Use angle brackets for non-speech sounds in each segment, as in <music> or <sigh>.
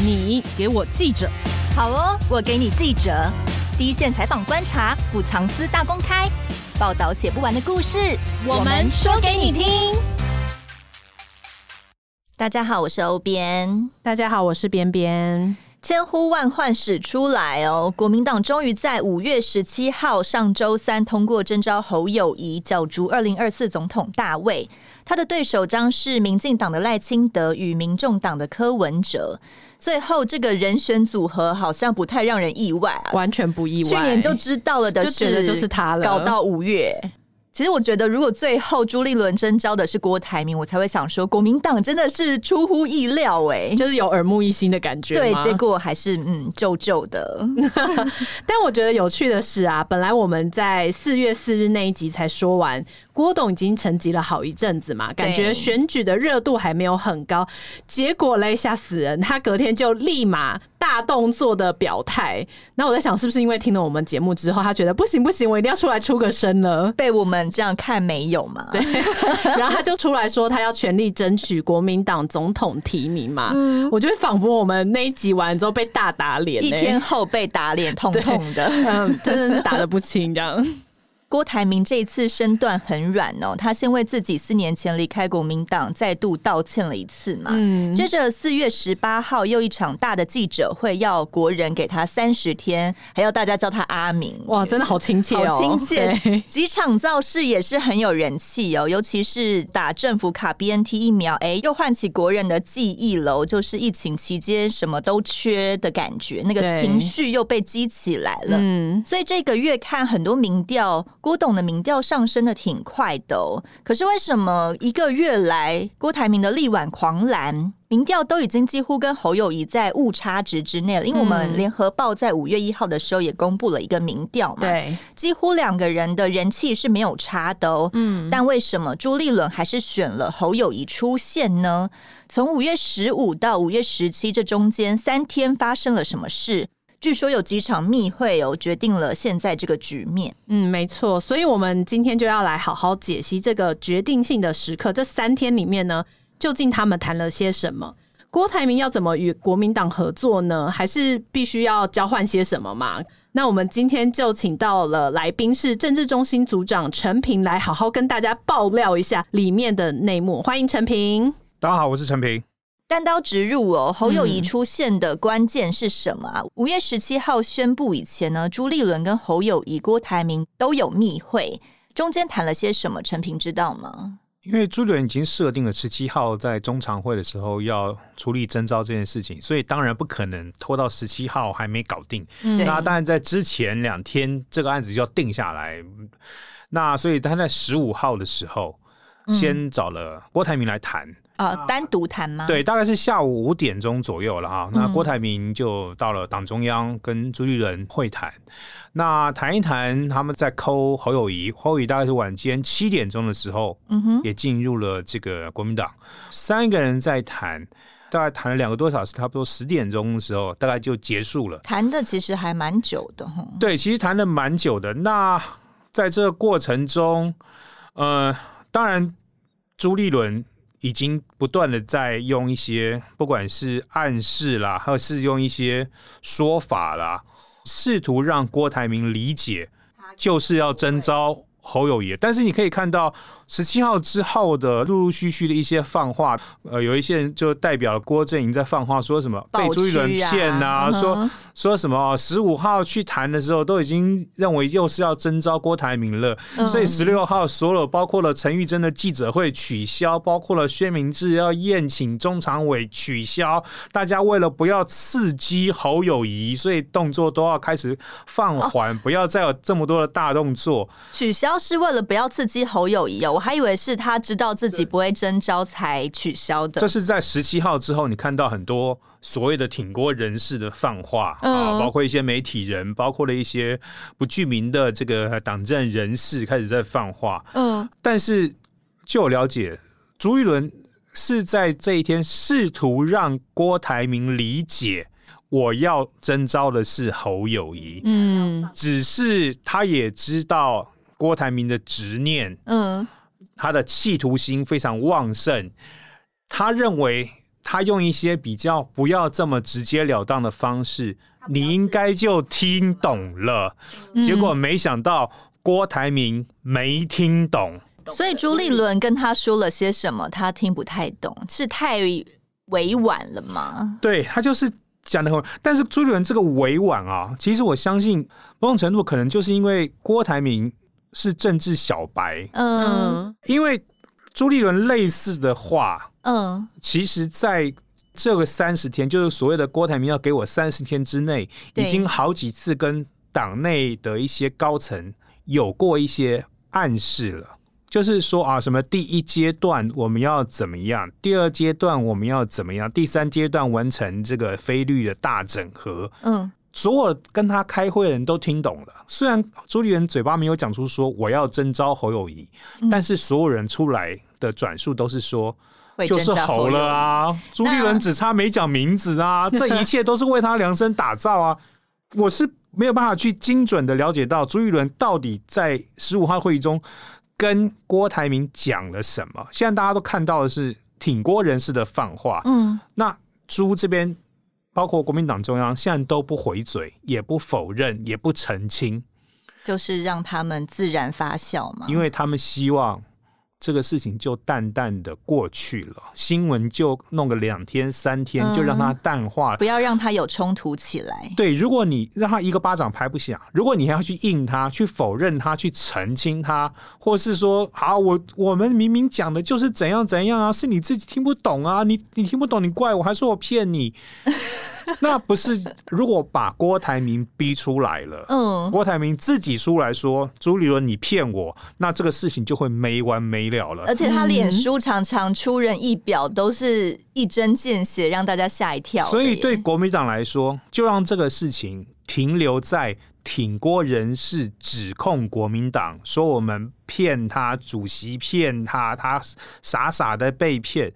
你给我记者，好哦，我给你记者，第一线采访观察，不藏私大公开，报道写不完的故事，我们说给你听。大家好，我是欧编。大家好，我是边边。千呼万唤始出来哦！国民党终于在五月十七号上周三通过征召侯友谊角逐二零二四总统大位，他的对手将是民进党的赖清德与民众党的柯文哲。最后这个人选组合好像不太让人意外啊，完全不意外，去年就知道了的，就觉得就是他了，搞到五月。其实我觉得，如果最后朱立伦征召的是郭台铭，我才会想说，国民党真的是出乎意料哎，就是有耳目一新的感觉。对，结果还是嗯旧旧的。<laughs> 但我觉得有趣的是啊，本来我们在四月四日那一集才说完。郭董已经沉寂了好一阵子嘛，感觉选举的热度还没有很高，结果嘞，吓死人，他隔天就立马大动作的表态。那我在想，是不是因为听了我们节目之后，他觉得不行不行，我一定要出来出个声了？被我们这样看没有嘛？对，然后他就出来说，他要全力争取国民党总统提名嘛。嗯，我觉得仿佛我们那一集完之后被大打脸，一天后被打脸，痛痛的，嗯，真的是打的不轻这样。郭台铭这一次身段很软哦，他先为自己四年前离开国民党再度道歉了一次嘛。嗯，接着四月十八号又一场大的记者会，要国人给他三十天，还要大家叫他阿明。哇，真的好亲切哦，好亲切。<laughs> 几场造势也是很有人气哦，尤其是打政府卡 BNT 疫苗，哎，又唤起国人的记忆楼，就是疫情期间什么都缺的感觉，那个情绪又被激起来了。嗯，所以这个月看很多民调。郭董的民调上升的挺快的哦，可是为什么一个月来郭台铭的力挽狂澜，民调都已经几乎跟侯友谊在误差值之内了？因为我们联合报在五月一号的时候也公布了一个民调嘛，对，几乎两个人的人气是没有差的哦。嗯，但为什么朱立伦还是选了侯友谊出现呢？从五月十五到五月十七这中间三天发生了什么事？据说有几场密会哦，决定了现在这个局面。嗯，没错，所以我们今天就要来好好解析这个决定性的时刻。这三天里面呢，究竟他们谈了些什么？郭台铭要怎么与国民党合作呢？还是必须要交换些什么嘛？那我们今天就请到了来宾是政治中心组长陈平，来好好跟大家爆料一下里面的内幕。欢迎陈平。大家好，我是陈平。单刀直入哦，侯友谊出现的关键是什么啊？五、嗯、月十七号宣布以前呢，朱立伦跟侯友谊、郭台铭都有密会，中间谈了些什么？陈平知道吗？因为朱立伦已经设定了十七号在中常会的时候要处理征召这件事情，所以当然不可能拖到十七号还没搞定。嗯、那当然在之前两天这个案子就要定下来，那所以他在十五号的时候先找了郭台铭来谈。呃，单独谈吗？对，大概是下午五点钟左右了哈。那郭台铭就到了党中央跟朱立伦会谈，嗯、那谈一谈，他们在抠侯友谊，侯友谊大概是晚间七点钟的时候，嗯哼，也进入了这个国民党，三个人在谈，大概谈了两个多小时，差不多十点钟的时候，大概就结束了。谈的其实还蛮久的哈。对，其实谈的蛮久的。那在这个过程中，呃，当然朱立伦。已经不断的在用一些，不管是暗示啦，或是用一些说法啦，试图让郭台铭理解，就是要征召侯友谊。但是你可以看到。十七号之后的陆陆续续的一些放话，呃，有一些人就代表郭正营在放话，说什么被朱一伦骗呐，说说什么十五号去谈的时候都已经认为又是要征召郭台铭了，嗯、所以十六号所有包括了陈玉珍的记者会取消，包括了薛明志要宴请中常委取消，大家为了不要刺激侯友谊，所以动作都要开始放缓，哦、不要再有这么多的大动作。取消是为了不要刺激侯友谊哦。我还以为是他知道自己不会征召才取消的。这是在十七号之后，你看到很多所谓的挺郭人士的放话、嗯、啊，包括一些媒体人，包括了一些不具名的这个党政人士开始在放话。嗯，但是据我了解，朱一伦是在这一天试图让郭台铭理解，我要征召的是侯友谊。嗯，只是他也知道郭台铭的执念。嗯。他的企图心非常旺盛，他认为他用一些比较不要这么直截了当的方式，你应该就听懂了。结果没想到郭台铭没听懂，所以朱立伦跟他说了些什么，他听不太懂，是太委婉了吗？对，他就是讲的很，但是朱立伦这个委婉啊，其实我相信某种程度可能就是因为郭台铭是政治小白，嗯，因为朱立伦类似的话。嗯，其实在这个三十天，就是所谓的郭台铭要给我三十天之内，已经好几次跟党内的一些高层有过一些暗示了，就是说啊，什么第一阶段我们要怎么样，第二阶段我们要怎么样，第三阶段完成这个非绿的大整合。嗯，所有跟他开会的人都听懂了，虽然朱立伦嘴巴没有讲出说我要征召侯友宜，但是所有人出来的转述都是说。就是侯了啊！朱立伦只差没讲名字啊！这一切都是为他量身打造啊！我是没有办法去精准的了解到朱立伦到底在十五号会议中跟郭台铭讲了什么。现在大家都看到的是挺郭人士的放话，嗯，那朱这边包括国民党中央现在都不回嘴，也不否认，也不澄清，就是让他们自然发酵嘛，因为他们希望。这个事情就淡淡的过去了，新闻就弄个两天三天，就让它淡化，不要让它有冲突起来。对，如果你让他一个巴掌拍不响，如果你还要去应他，去否认他，去澄清他，或是说，好，我我们明明讲的就是怎样怎样啊，是你自己听不懂啊，你你听不懂，你怪我，还说我骗你。<laughs> 那不是，如果把郭台铭逼出来了，嗯，郭台铭自己出来说朱立伦你骗我，那这个事情就会没完没了了。而且他脸书常常出人意表，都是一针见血，让大家吓一跳。所以对国民党来说，就让这个事情停留在挺郭人士指控国民党说我们骗他，主席骗他，他傻傻的被骗。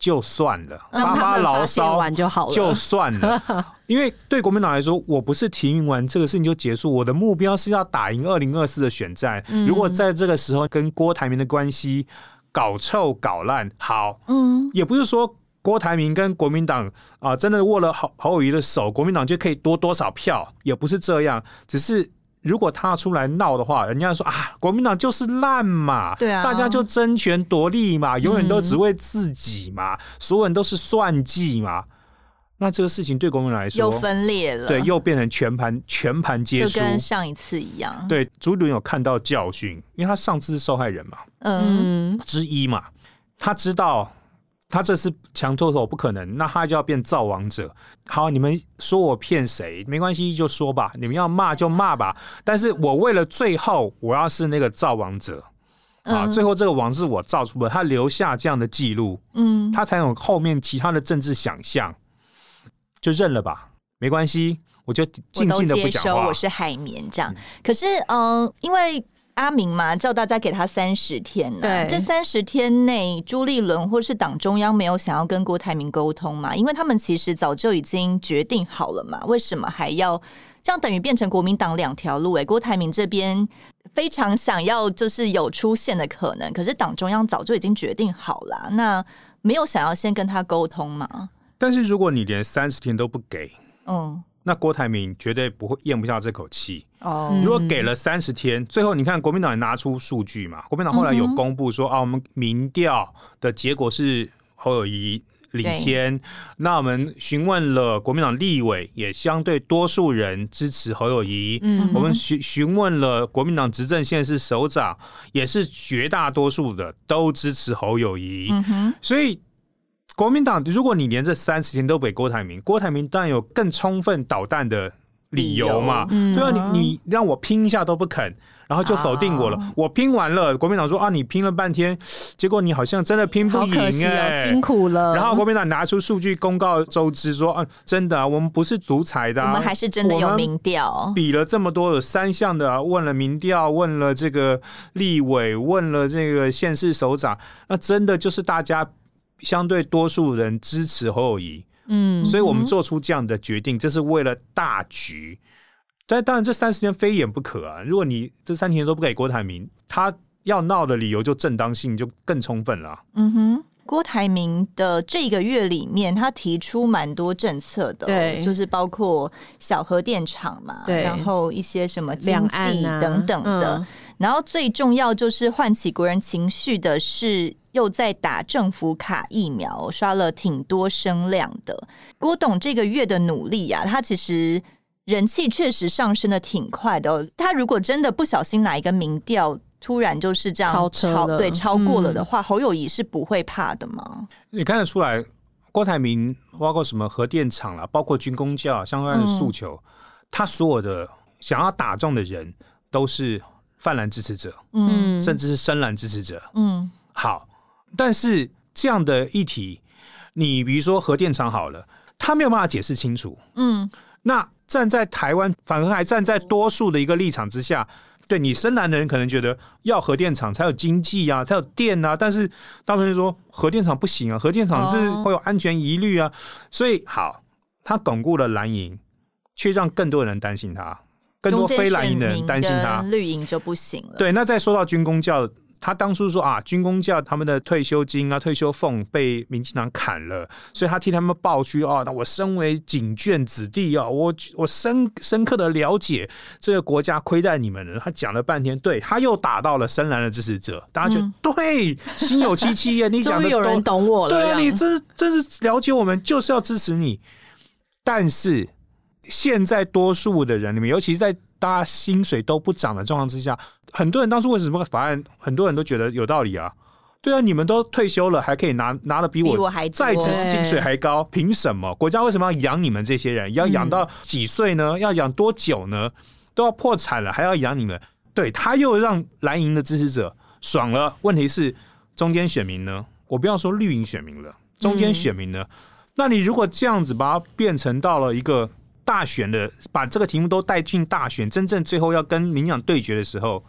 就算了，发发牢骚完就好了，就算了。<laughs> 因为对国民党来说，我不是提名完这个事情就结束，我的目标是要打赢二零二四的选战。如果在这个时候跟郭台铭的关系搞臭搞烂，好，嗯，也不是说郭台铭跟国民党啊真的握了侯侯友宜的手，国民党就可以多多少票，也不是这样，只是。如果他出来闹的话，人家说啊，国民党就是烂嘛，对啊，大家就争权夺利嘛，永远都只为自己嘛，嗯、所有人都是算计嘛。那这个事情对国民党来说又分裂了，对，又变成全盘全盘皆输，就跟上一次一样。对，朱立伦有看到教训，因为他上次是受害人嘛，嗯，之一嘛，他知道。他这次强脱头不可能，那他就要变造王者。好，你们说我骗谁？没关系，就说吧。你们要骂就骂吧。但是我为了最后我要是那个造王者啊，最后这个王是我造出的，他留下这样的记录，嗯，他才有后面其他的政治想象，就认了吧，没关系，我就静静的不讲话。我，我是海绵这样。可是，嗯、呃，因为。阿明嘛，叫大家给他三十天呢。对，这三十天内，朱立伦或是党中央没有想要跟郭台铭沟通嘛？因为他们其实早就已经决定好了嘛，为什么还要这样？等于变成国民党两条路哎。郭台铭这边非常想要就是有出现的可能，可是党中央早就已经决定好了，那没有想要先跟他沟通嘛？但是如果你连三十天都不给，嗯。那郭台铭绝对不会咽不下这口气哦。如果给了三十天，最后你看国民党也拿出数据嘛？国民党后来有公布说、嗯、啊，我们民调的结果是侯友谊领先。那我们询问了国民党立委，也相对多数人支持侯友谊。嗯，我们询询问了国民党执政县市首长，也是绝大多数的都支持侯友谊。嗯哼，所以。国民党，如果你连这三十天都给郭台铭，郭台铭当然有更充分捣蛋的理由嘛。嗯、对啊，你你让我拼一下都不肯，然后就否定我了。啊、我拼完了，国民党说啊，你拼了半天，结果你好像真的拼不赢哎、欸，辛苦了。然后国民党拿出数据公告周知 <laughs> 说啊，真的啊，我们不是独裁的、啊，我们还是真的有民调，比了这么多的三项的、啊，问了民调，问了这个立委，问了这个县市首长，那真的就是大家。相对多数人支持侯友谊，嗯，所以我们做出这样的决定，这是为了大局。但当然，这三十天非演不可啊！如果你这三十天都不给郭台铭，他要闹的理由就正当性就更充分了。嗯哼。郭台铭的这个月里面，他提出蛮多政策的，对，就是包括小核电厂嘛，对，然后一些什么经济等等的，嗯、然后最重要就是唤起国人情绪的是，又在打政府卡疫苗，刷了挺多声量的。郭董这个月的努力啊，他其实人气确实上升的挺快的、哦。他如果真的不小心哪一个民调，突然就是这样超，超对超过了的话，嗯、侯友谊是不会怕的吗？你看得出来，郭台铭包括什么核电厂啦，包括军工教相关的诉求，嗯、他所有的想要打中的人都是泛蓝支持者，嗯，甚至是深蓝支持者，嗯，好，但是这样的议题，你比如说核电厂好了，他没有办法解释清楚，嗯，那站在台湾反而还站在多数的一个立场之下。对你深蓝的人可能觉得要核电厂才有经济啊，才有电啊，但是大部分人说核电厂不行啊，核电厂是会有安全疑虑啊，哦、所以好，他巩固了蓝营，却让更多人担心他，更多非蓝营的人担心他，绿营就不行了。对，那再说到军工教。他当初说啊，军工教他们的退休金啊、退休俸被民进党砍了，所以他替他们抱屈啊。那我身为警眷子弟啊，我我深深刻的了解这个国家亏待你们了。他讲了半天，对，他又打到了深蓝的支持者，大家觉得、嗯、对，心有戚戚焉。你 <laughs> 讲的有人懂我了，对啊，你真真是了解我们，就是要支持你。但是现在多数的人里面，尤其是在大家薪水都不涨的状况之下。很多人当初为什么法案，很多人都觉得有道理啊？对啊，你们都退休了，还可以拿拿的比我在职薪水还高，凭什么？国家为什么要养你们这些人？要养到几岁呢？要养多久呢？都要破产了还要养你们？对，他又让蓝营的支持者爽了。问题是中间选民呢？我不要说绿营选民了，中间选民呢？那你如果这样子把它变成到了一个大选的，把这个题目都带进大选，真正最后要跟民养对决的时候。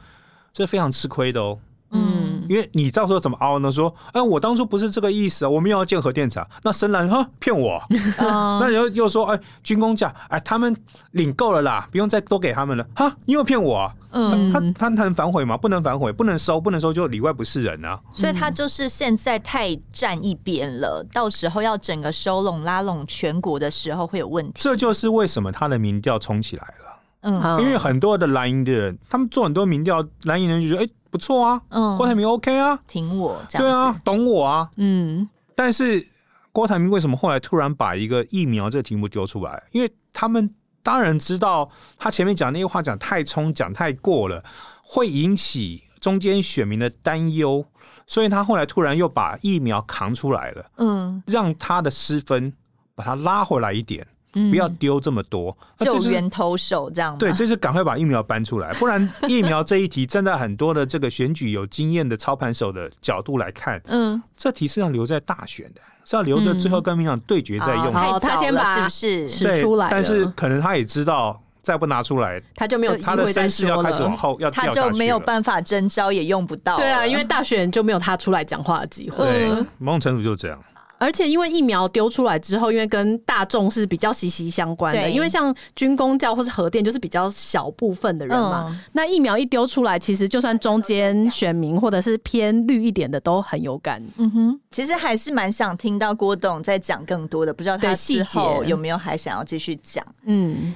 这非常吃亏的哦，嗯，因为你到时候怎么凹呢？说，哎，我当初不是这个意思啊，我没有要建核电厂。那深蓝哈骗我，<laughs> 那你又又说，哎，军工价，哎，他们领够了啦，不用再多给他们了。哈，你又骗我啊？嗯，他他能反悔吗？不能反悔，不能收，不能收就里外不是人啊。所以他就是现在太站一边了，到时候要整个收拢拉拢全国的时候会有问题。这就是为什么他的民调冲起来了。嗯，因为很多的蓝营的人，他们做很多民调，蓝营人就觉得哎、欸、不错啊，嗯，郭台铭 OK 啊，挺我这样，对啊，懂我啊，嗯。但是郭台铭为什么后来突然把一个疫苗这个题目丢出来？因为他们当然知道他前面讲那些话讲太冲，讲太过了，会引起中间选民的担忧，所以他后来突然又把疫苗扛出来了，嗯，让他的失分把他拉回来一点。不要丢这么多，救援投手这样。对，这是赶快把疫苗搬出来，不然疫苗这一题站在很多的这个选举有经验的操盘手的角度来看，嗯，这题是要留在大选的，是要留着最后跟民进党对决再用。好，他先把是不是对出来？但是可能他也知道，再不拿出来，他就没有他的声势要开始往后要他就没有办法征招，也用不到。对啊，因为大选就没有他出来讲话的机会。对，某种程度就是这样。而且因为疫苗丢出来之后，因为跟大众是比较息息相关的，因为像军工教或是核电，就是比较小部分的人嘛。嗯、那疫苗一丢出来，其实就算中间选民或者是偏绿一点的都很有感。嗯哼，其实还是蛮想听到郭董在讲更多的，不知道他之后有没有还想要继续讲？嗯。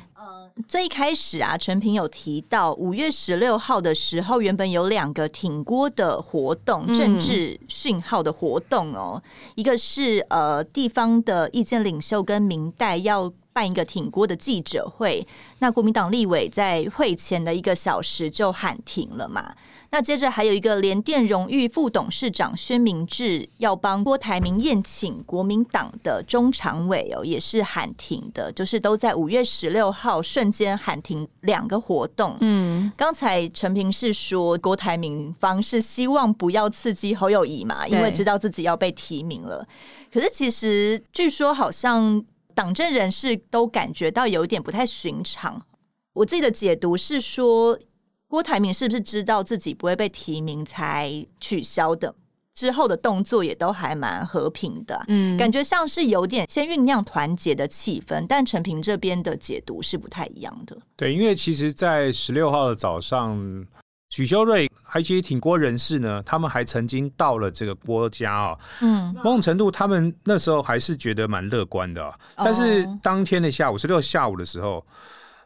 最一开始啊，陈平有提到五月十六号的时候，原本有两个挺锅的活动，政治讯号的活动哦。嗯、一个是呃地方的意见领袖跟明代要办一个挺郭的记者会，那国民党立委在会前的一个小时就喊停了嘛。那接着还有一个联电荣誉副董事长宣明志要帮郭台铭宴请国民党的中常委哦，也是喊停的，就是都在五月十六号瞬间喊停两个活动。嗯，刚才陈平是说郭台铭方是希望不要刺激侯友谊嘛，因为知道自己要被提名了。可是其实据说好像党政人士都感觉到有一点不太寻常。我自己的解读是说。郭台铭是不是知道自己不会被提名才取消的？之后的动作也都还蛮和平的，嗯，感觉像是有点先酝酿团结的气氛。但陈平这边的解读是不太一样的。对，因为其实，在十六号的早上，许修睿还有一些挺郭人士呢，他们还曾经到了这个郭家哦。嗯，某种程度，他们那时候还是觉得蛮乐观的。但是当天的下午，十六下午的时候，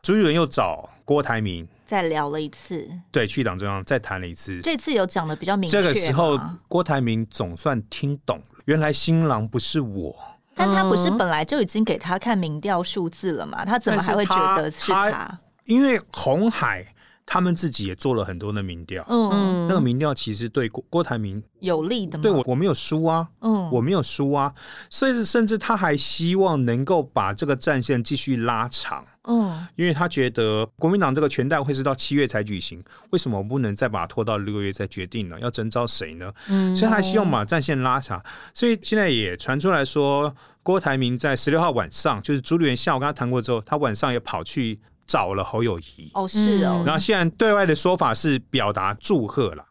朱立伦又找郭台铭再聊了一次，对，去党中央再谈了一次。这次有讲的比较明确。这个时候，郭台铭总算听懂了，原来新郎不是我。但他不是本来就已经给他看民调数字了吗？他怎么还会觉得是他？他因为红海他们自己也做了很多的民调，嗯，那个民调其实对郭郭台铭有利的吗？对我我没有输啊，嗯，我没有输啊，所以甚至他还希望能够把这个战线继续拉长，嗯，因为他觉得国民党这个全代会是到七月才举行，为什么我不能再把它拖到六月再决定呢？要征召谁呢？嗯，所以他还希望把战线拉长，所以现在也传出来说。郭台铭在十六号晚上，就是朱立伦下午跟他谈过之后，他晚上也跑去找了侯友谊。哦，是哦。然后现在对外的说法是表达祝贺了，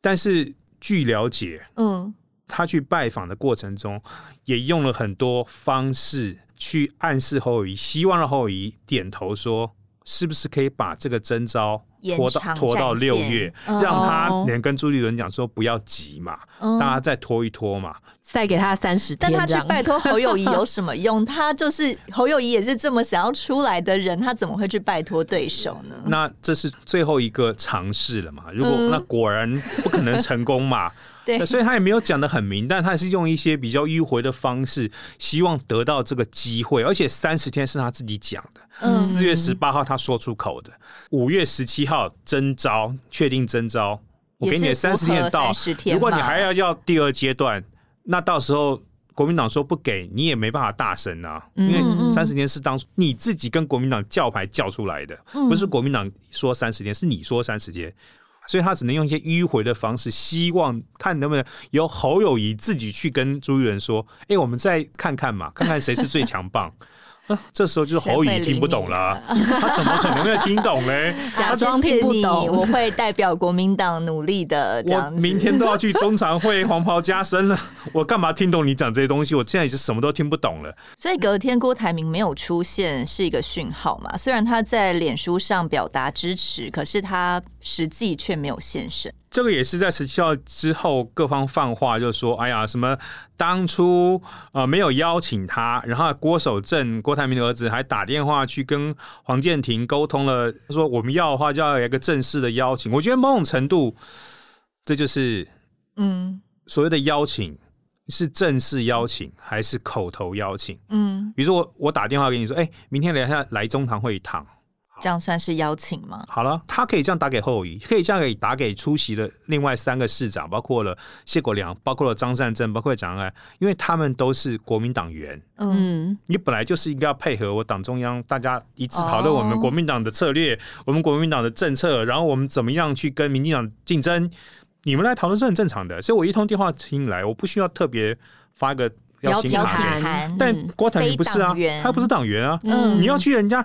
但是据了解，嗯，他去拜访的过程中，也用了很多方式去暗示侯友谊，希望让侯友谊点头说，是不是可以把这个征召拖到拖到六月，让他连跟朱立伦讲说不要急嘛，大家再拖一拖嘛。再给他三十天，但他去拜托侯友谊有 <laughs> 什么用？他就是侯友谊也是这么想要出来的人，他怎么会去拜托对手呢？那这是最后一个尝试了嘛？如果、嗯、那果然不可能成功嘛？<laughs> 对，所以他也没有讲的很明，但他是用一些比较迂回的方式，希望得到这个机会。而且三十天是他自己讲的，四、嗯、月十八号他说出口的，五月十七号征招，确定征招。我给你三十天到，如果你还要要第二阶段。那到时候国民党说不给你也没办法大声啊，因为三十天是当初你自己跟国民党叫牌叫出来的，不是国民党说三十天，是你说三十天，所以他只能用一些迂回的方式，希望看能不能由侯友谊自己去跟朱立伦说，哎，我们再看看嘛，看看谁是最强棒。<laughs> 这时候就是侯友宜听不懂了，他怎么可能会听懂呢？<laughs> 假装听不懂，我会代表国民党努力的。我明天都要去中常会黄袍加身了，<laughs> 我干嘛听懂你讲这些东西？我现在也是什么都听不懂了。所以隔天郭台铭没有出现是一个讯号嘛？虽然他在脸书上表达支持，可是他实际却没有现身。这个也是在十七号之后，各方放话，就说：“哎呀，什么当初呃没有邀请他，然后郭守正郭台铭的儿子还打电话去跟黄建庭沟通了，说我们要的话就要有一个正式的邀请。我觉得某种程度，这就是嗯所谓的邀请是正式邀请还是口头邀请？嗯，比如说我我打电话给你说，哎，明天来下来中堂会一趟。”这样算是邀请吗？好了，他可以这样打给侯友宜，可以这样给打给出席的另外三个市长，包括了谢国良，包括了张善政，包括蒋万安，因为他们都是国民党员。嗯，你本来就是应该要配合我党中央，大家一致讨论我们国民党的策略，哦、我们国民党的政策，然后我们怎么样去跟民进党竞争，你们来讨论是很正常的。所以我一通电话听来，我不需要特别发一个邀请函。但郭台铭不是啊，他不是党员啊，嗯，你要去人家。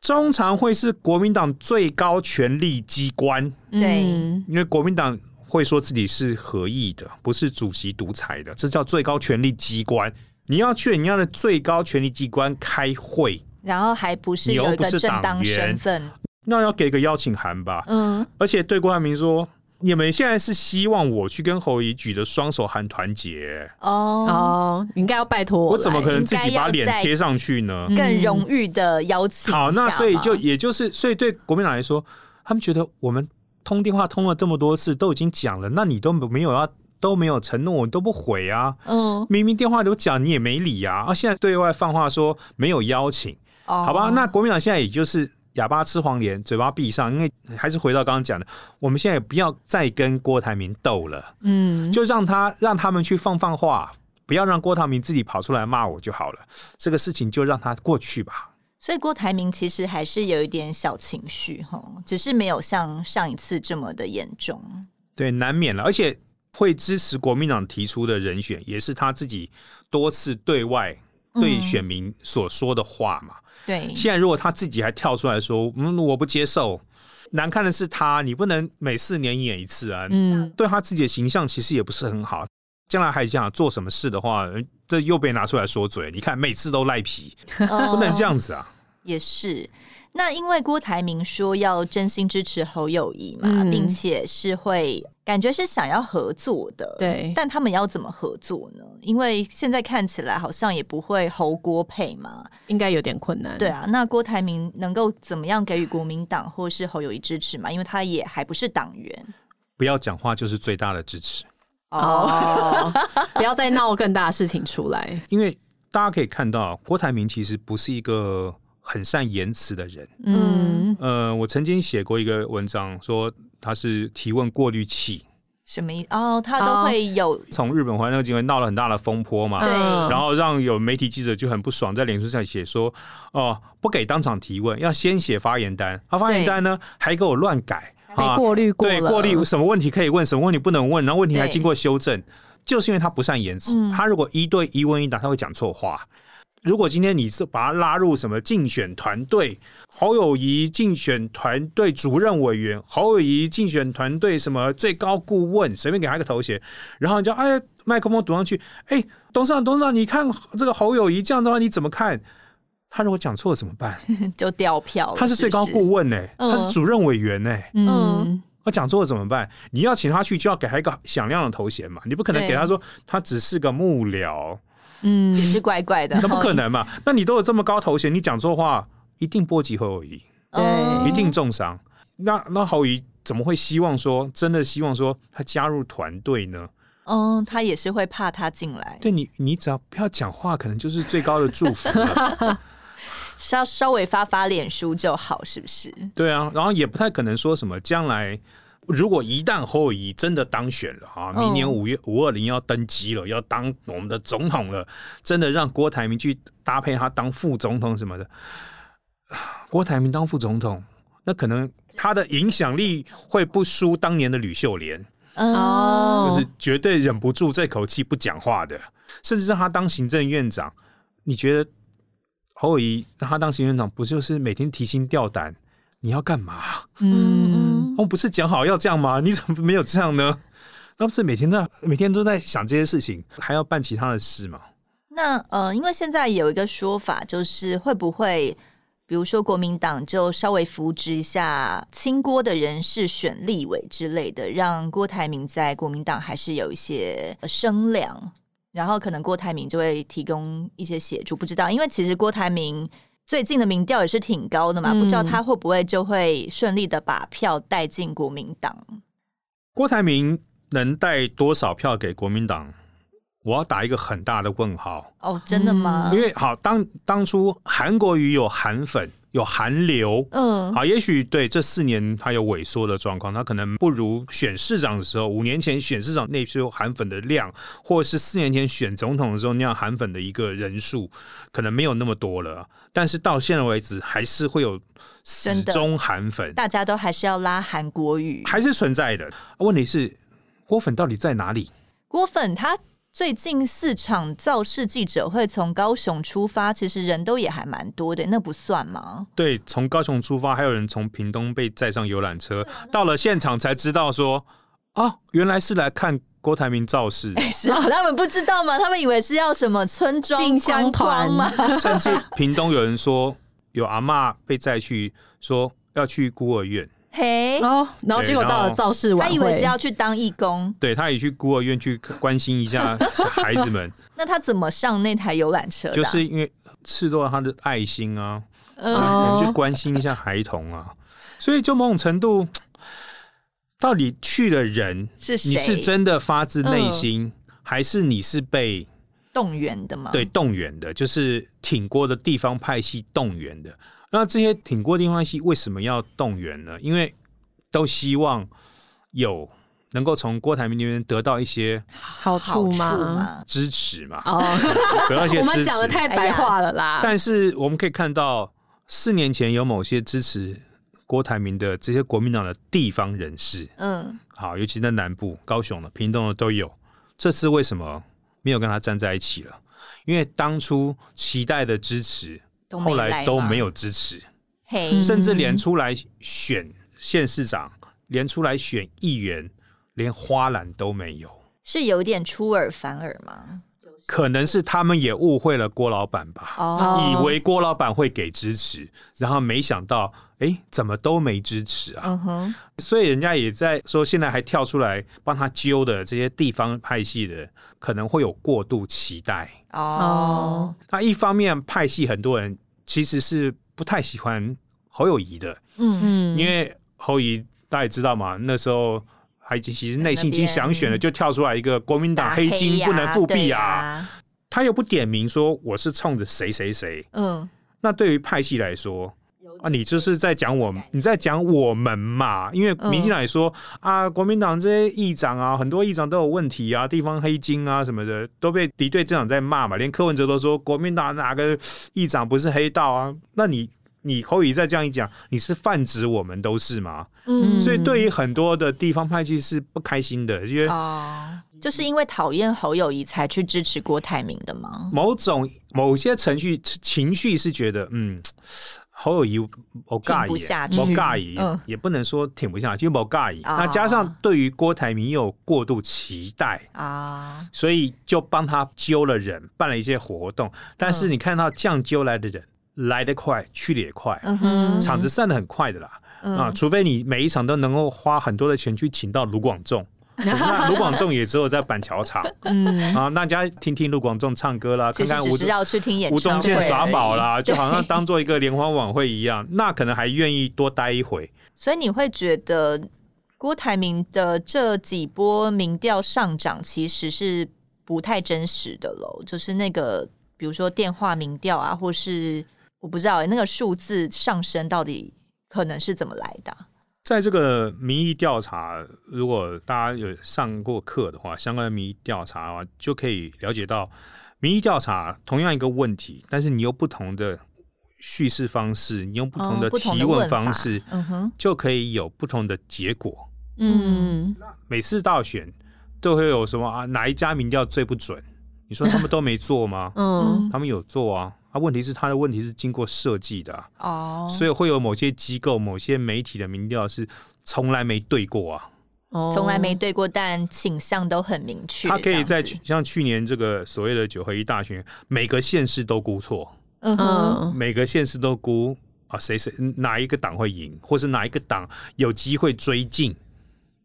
中常会是国民党最高权力机关，对，因为国民党会说自己是合议的，不是主席独裁的，这叫最高权力机关。你要去人家的最高权力机关开会，然后还不是有一个正当身份，那要给个邀请函吧？嗯，而且对郭台铭说。你们现在是希望我去跟侯友宜举着双手喊团结哦哦，应该要拜托我，我怎么可能自己把脸贴上去呢？更荣誉的邀请。好，那所以就也就是，所以对国民党来说，他们觉得我们通电话通了这么多次，都已经讲了，那你都没有要都没有承诺，我都不回啊。嗯，明明电话都讲，你也没理啊。啊，现在对外放话说没有邀请，哦，好吧？那国民党现在也就是。哑巴吃黄连，嘴巴闭上，因为还是回到刚刚讲的，我们现在也不要再跟郭台铭斗了，嗯，就让他让他们去放放话，不要让郭台铭自己跑出来骂我就好了，这个事情就让他过去吧。所以郭台铭其实还是有一点小情绪哈，只是没有像上一次这么的严重。对，难免了，而且会支持国民党提出的人选，也是他自己多次对外对选民所说的话嘛。嗯对，现在如果他自己还跳出来说，嗯，我不接受，难看的是他，你不能每四年演一次啊，嗯，对他自己的形象其实也不是很好，将来还想做什么事的话，这又被拿出来说嘴，你看每次都赖皮，不能这样子啊，也是。那因为郭台铭说要真心支持侯友谊嘛，嗯、并且是会感觉是想要合作的，对。但他们要怎么合作呢？因为现在看起来好像也不会侯郭配嘛，应该有点困难。对啊，那郭台铭能够怎么样给予国民党或是侯友谊支持嘛？因为他也还不是党员，不要讲话就是最大的支持哦，<laughs> 不要再闹更大的事情出来。因为大家可以看到，郭台铭其实不是一个。很善言辞的人，嗯，呃，我曾经写过一个文章，说他是提问过滤器，什么意思？哦，他都会有从日本回来那个机会闹了很大的风波嘛，对，然后让有媒体记者就很不爽，在脸书上写说，哦，不给当场提问，要先写发言单，他发言单呢还给我乱改，被过滤过，对，过滤什么问题可以问，什么问题不能问，然后问题还经过修正，就是因为他不善言辞，他如果一对一问一答，他会讲错话。如果今天你是把他拉入什么竞选团队，侯友谊竞选团队主任委员，侯友谊竞选团队什么最高顾问，随便给他一个头衔，然后你就哎麦克风堵上去，哎董事长董事长，你看这个侯友谊这样的话你怎么看？他如果讲错了怎么办？就掉票。他是最高顾问呢、欸，嗯、他是主任委员呢、欸，嗯，他讲错了怎么办？你要请他去就要给他一个响亮的头衔嘛，你不可能给他说他只是个幕僚。嗯，也是怪怪的，那不可能嘛？<laughs> 那你都有这么高头衔，你讲错话一定波及侯友宜，对，一定重伤。那那侯友宜怎么会希望说真的希望说他加入团队呢？嗯，他也是会怕他进来。对你，你只要不要讲话，可能就是最高的祝福了。<laughs> 稍稍微发发脸书就好，是不是？对啊，然后也不太可能说什么将来。如果一旦侯友宜真的当选了啊，明年五月五二零要登基了，要当我们的总统了，真的让郭台铭去搭配他当副总统什么的，<sighs> 郭台铭当副总统，那可能他的影响力会不输当年的吕秀莲哦，就是绝对忍不住这口气不讲话的，甚至让他当行政院长，你觉得侯友宜让他当行政院长，不就是每天提心吊胆？你要干嘛？嗯，我们不是讲好要这样吗？<laughs> 你怎么没有这样呢？那不是每天都每天都在想这些事情，还要办其他的事吗？那呃，因为现在有一个说法，就是会不会，比如说国民党就稍微扶植一下亲郭的人士选立委之类的，让郭台铭在国民党还是有一些声量，然后可能郭台铭就会提供一些协助。不知道，因为其实郭台铭。最近的民调也是挺高的嘛，嗯、不知道他会不会就会顺利的把票带进国民党？郭台铭能带多少票给国民党？我要打一个很大的问号。哦，真的吗？因为好，当当初韩国瑜有韩粉。有寒流，嗯，好，也许对这四年它有萎缩的状况，它可能不如选市长的时候，五年前选市长那时候韩粉的量，或者是四年前选总统的时候那样韩粉的一个人数，可能没有那么多了。但是到现在为止，还是会有死忠韩粉，大家都还是要拉韩国语，还是存在的。问题是郭粉到底在哪里？郭粉他。最近四场造势记者会从高雄出发，其实人都也还蛮多的，那不算吗？对，从高雄出发，还有人从屏东被载上游览车，到了现场才知道说，哦，原来是来看郭台铭造势。欸，是啊，他们不知道吗？他们以为是要什么村庄进香团吗？<laughs> 甚至屏东有人说，有阿嬷被载去，说要去孤儿院。嘿，哦，然后结果到了造势晚会，他以为是要去当义工，对，他也去孤儿院去关心一下小孩子们。<laughs> 那他怎么上那台游览车？就是因为赤裸他的爱心啊，嗯，去关心一下孩童啊。所以就某种程度，到底去的人是谁？你是真的发自内心，嗯、还是你是被动员的吗？对，动员的，就是挺过的地方派系动员的。那这些挺郭地方系为什么要动员呢？因为都希望有能够从郭台铭那边得到一些好处嘛？支持嘛？哦，得到一些支持。我们讲的太白话了啦。但是我们可以看到，四年前有某些支持郭台铭的这些国民党的地方人士，嗯，好，尤其在南部、高雄的、屏东的都有。这次为什么没有跟他站在一起了？因为当初期待的支持。后来都没有支持，甚至连出来选县市长，连出来选议员，连花篮都没有，是有点出尔反尔吗？可能是他们也误会了郭老板吧，哦。以为郭老板会给支持，然后没想到，哎，怎么都没支持啊？嗯哼，所以人家也在说，现在还跳出来帮他揪的这些地方派系的，可能会有过度期待。哦，那一方面，派系很多人其实是不太喜欢侯友谊的，嗯。嗯，因为侯友宜大家也知道嘛，那时候还其实内心已经想选了，就跳出来一个国民党黑金不能复辟啊，他又不点名说我是冲着谁谁谁，嗯，那对于派系来说。啊，你就是在讲我们，你在讲我们嘛？因为民进党也说、嗯、啊，国民党这些议长啊，很多议长都有问题啊，地方黑金啊什么的，都被敌对政党在骂嘛。连柯文哲都说国民党哪个议长不是黑道啊？那你你侯友宜再这样一讲，你是泛指我们都是吗？嗯，所以对于很多的地方派系是不开心的，因为哦，就是因为讨厌侯友宜才去支持郭台铭的吗？某种某些程序情绪是觉得嗯。侯友宜我尬意，我尬意，也不能说挺不下去，就我尬意。那加上对于郭台铭又有过度期待啊，所以就帮他揪了人，办了一些活动。但是你看到酱揪来的人来得快，去得也快，场子散得很快的啦。啊，除非你每一场都能够花很多的钱去请到卢广仲。<laughs> 可是那 <laughs> 卢广仲也只有在板桥场，嗯啊，大家听听卢广仲唱歌啦，看看吴吴宗宪耍宝啦，<laughs> 就好像当做一个联欢晚会一样，那可能还愿意多待一回。所以你会觉得郭台铭的这几波民调上涨其实是不太真实的喽？就是那个比如说电话民调啊，或是我不知道那个数字上升到底可能是怎么来的？在这个民意调查，如果大家有上过课的话，相关的民意调查啊，就可以了解到，民意调查同样一个问题，但是你用不同的叙事方式，你用不同的提问方式，嗯哼，就可以有不同的结果。嗯，每次大选都会有什么啊？哪一家民调最不准？你说他们都没做吗？嗯，他们有做啊。啊，问题是他的问题是经过设计的哦，oh. 所以会有某些机构、某些媒体的民调是从来没对过啊，从、oh. 来没对过，但倾向都很明确。他可以在像去年这个所谓的九合一大选，每个县市都估错，嗯哼，每个县市都估啊，谁谁哪一个党会赢，或是哪一个党有机会追进，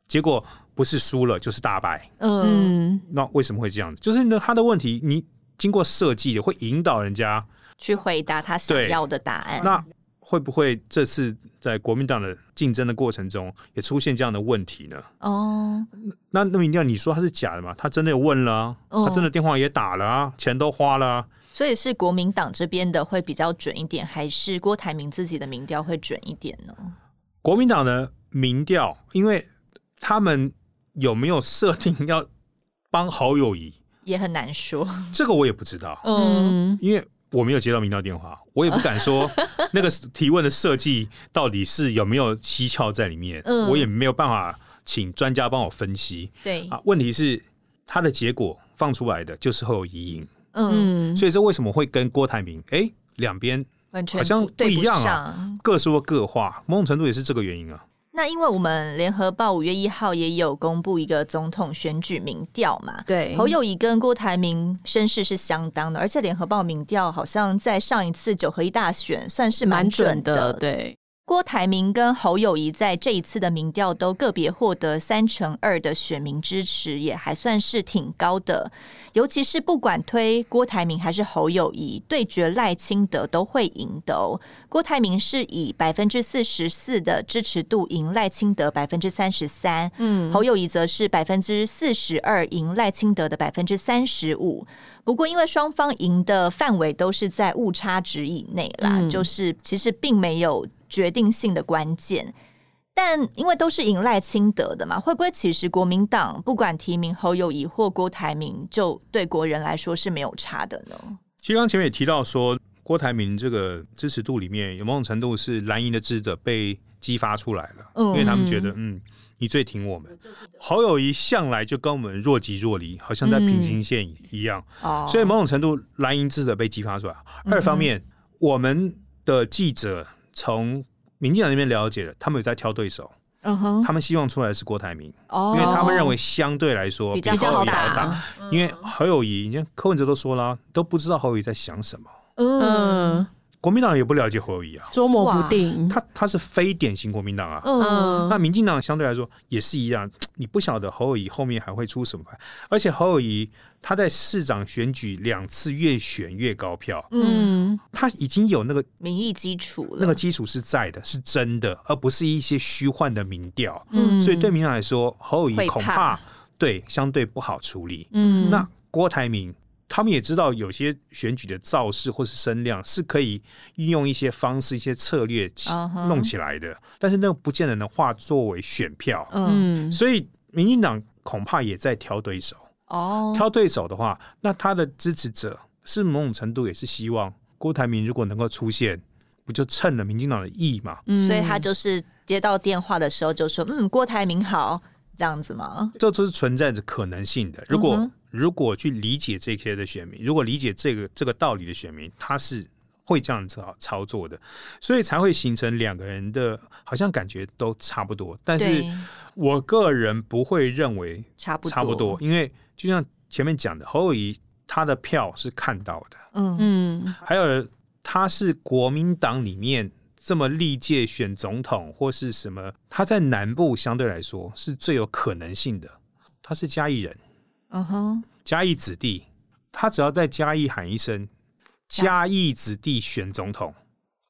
结果不是输了就是大败，嗯，那为什么会这样子？就是呢，他的问题你。经过设计的，会引导人家去回答他想要的答案。那会不会这次在国民党的竞争的过程中，也出现这样的问题呢？哦，那那民调你说他是假的吗？他真的有问了、啊，哦、他真的电话也打了啊，钱都花了、啊。所以是国民党这边的会比较准一点，还是郭台铭自己的民调会准一点呢？国民党的民调，因为他们有没有设定要帮好友宜？也很难说，这个我也不知道。嗯，因为我没有接到民调电话，我也不敢说 <laughs> 那个提问的设计到底是有没有蹊跷在里面。嗯，我也没有办法请专家帮我分析。对啊，问题是他的结果放出来的就是会有疑影。嗯，所以这为什么会跟郭台铭哎两边完全好像不一样啊？各说各话，某种程度也是这个原因啊。那因为我们联合报五月一号也有公布一个总统选举民调嘛，对，侯友谊跟郭台铭声势是相当的，而且联合报民调好像在上一次九合一大选算是蛮准的，准的，对。郭台铭跟侯友谊在这一次的民调都个别获得三成二的选民支持，也还算是挺高的。尤其是不管推郭台铭还是侯友谊，对决赖清德都会赢的哦。郭台铭是以百分之四十四的支持度赢赖清德百分之三十三，嗯，侯友谊则是百分之四十二赢赖清德的百分之三十五。不过因为双方赢的范围都是在误差值以内啦，嗯、就是其实并没有。决定性的关键，但因为都是赢赖清德的嘛，会不会其实国民党不管提名侯友宜或郭台铭，就对国人来说是没有差的呢？其实刚前面也提到说，郭台铭这个支持度里面有某种程度是蓝营的支持被激发出来了，嗯，因为他们觉得，嗯，你最挺我们，侯友宜向来就跟我们若即若离，好像在平行线一样，所以某种程度蓝营智者被激发出来。嗯、二方面，我们的记者。从民进党那边了解的，他们有在挑对手，嗯哼，他们希望出来的是郭台铭，哦。因为他们认为相对来说比较好打。打。因为侯友谊，你看柯文哲都说了，都不知道侯友谊在想什么。嗯。嗯，国民党也不了解侯友谊啊，捉摸不定。他他是非典型国民党啊。嗯。那民进党相对来说也是一样，<tsk> 你不晓得侯友谊后面还会出什么牌，而且侯友谊他在市长选举两次越选越高票，嗯，嗯他已经有那个民意基础了，那个基础是在的，是真的，而不是一些虚幻的民调。嗯，所以对民进党来说，侯友谊恐怕怕。对相对不好处理。嗯。那郭台铭他们也知道有些选举的造势或是声量是可以运用一些方式、一些策略弄起来的，但是那个不见得能化作为选票。嗯嗯所以民进党恐怕也在挑对手。哦，挑对手的话，那他的支持者是某种程度也是希望郭台铭如果能够出现，不就趁了民进党的意嘛？嗯所以他就是接到电话的时候就说：“嗯，郭台铭好。”这样子吗？这都是存在着可能性的。如果、如果去理解这些的选民，如果理解这个这个道理的选民，他是会这样操操作的，所以才会形成两个人的好像感觉都差不多。但是，我个人不会认为差不多，差不多，因为就像前面讲的，侯友谊他的票是看到的，嗯。嗯。还有他是国民党里面这么历届选总统或是什么，他在南部相对来说是最有可能性的。他是嘉义人，嗯哼，嘉义子弟，他只要在嘉义喊一声“嘉义子弟选总统”，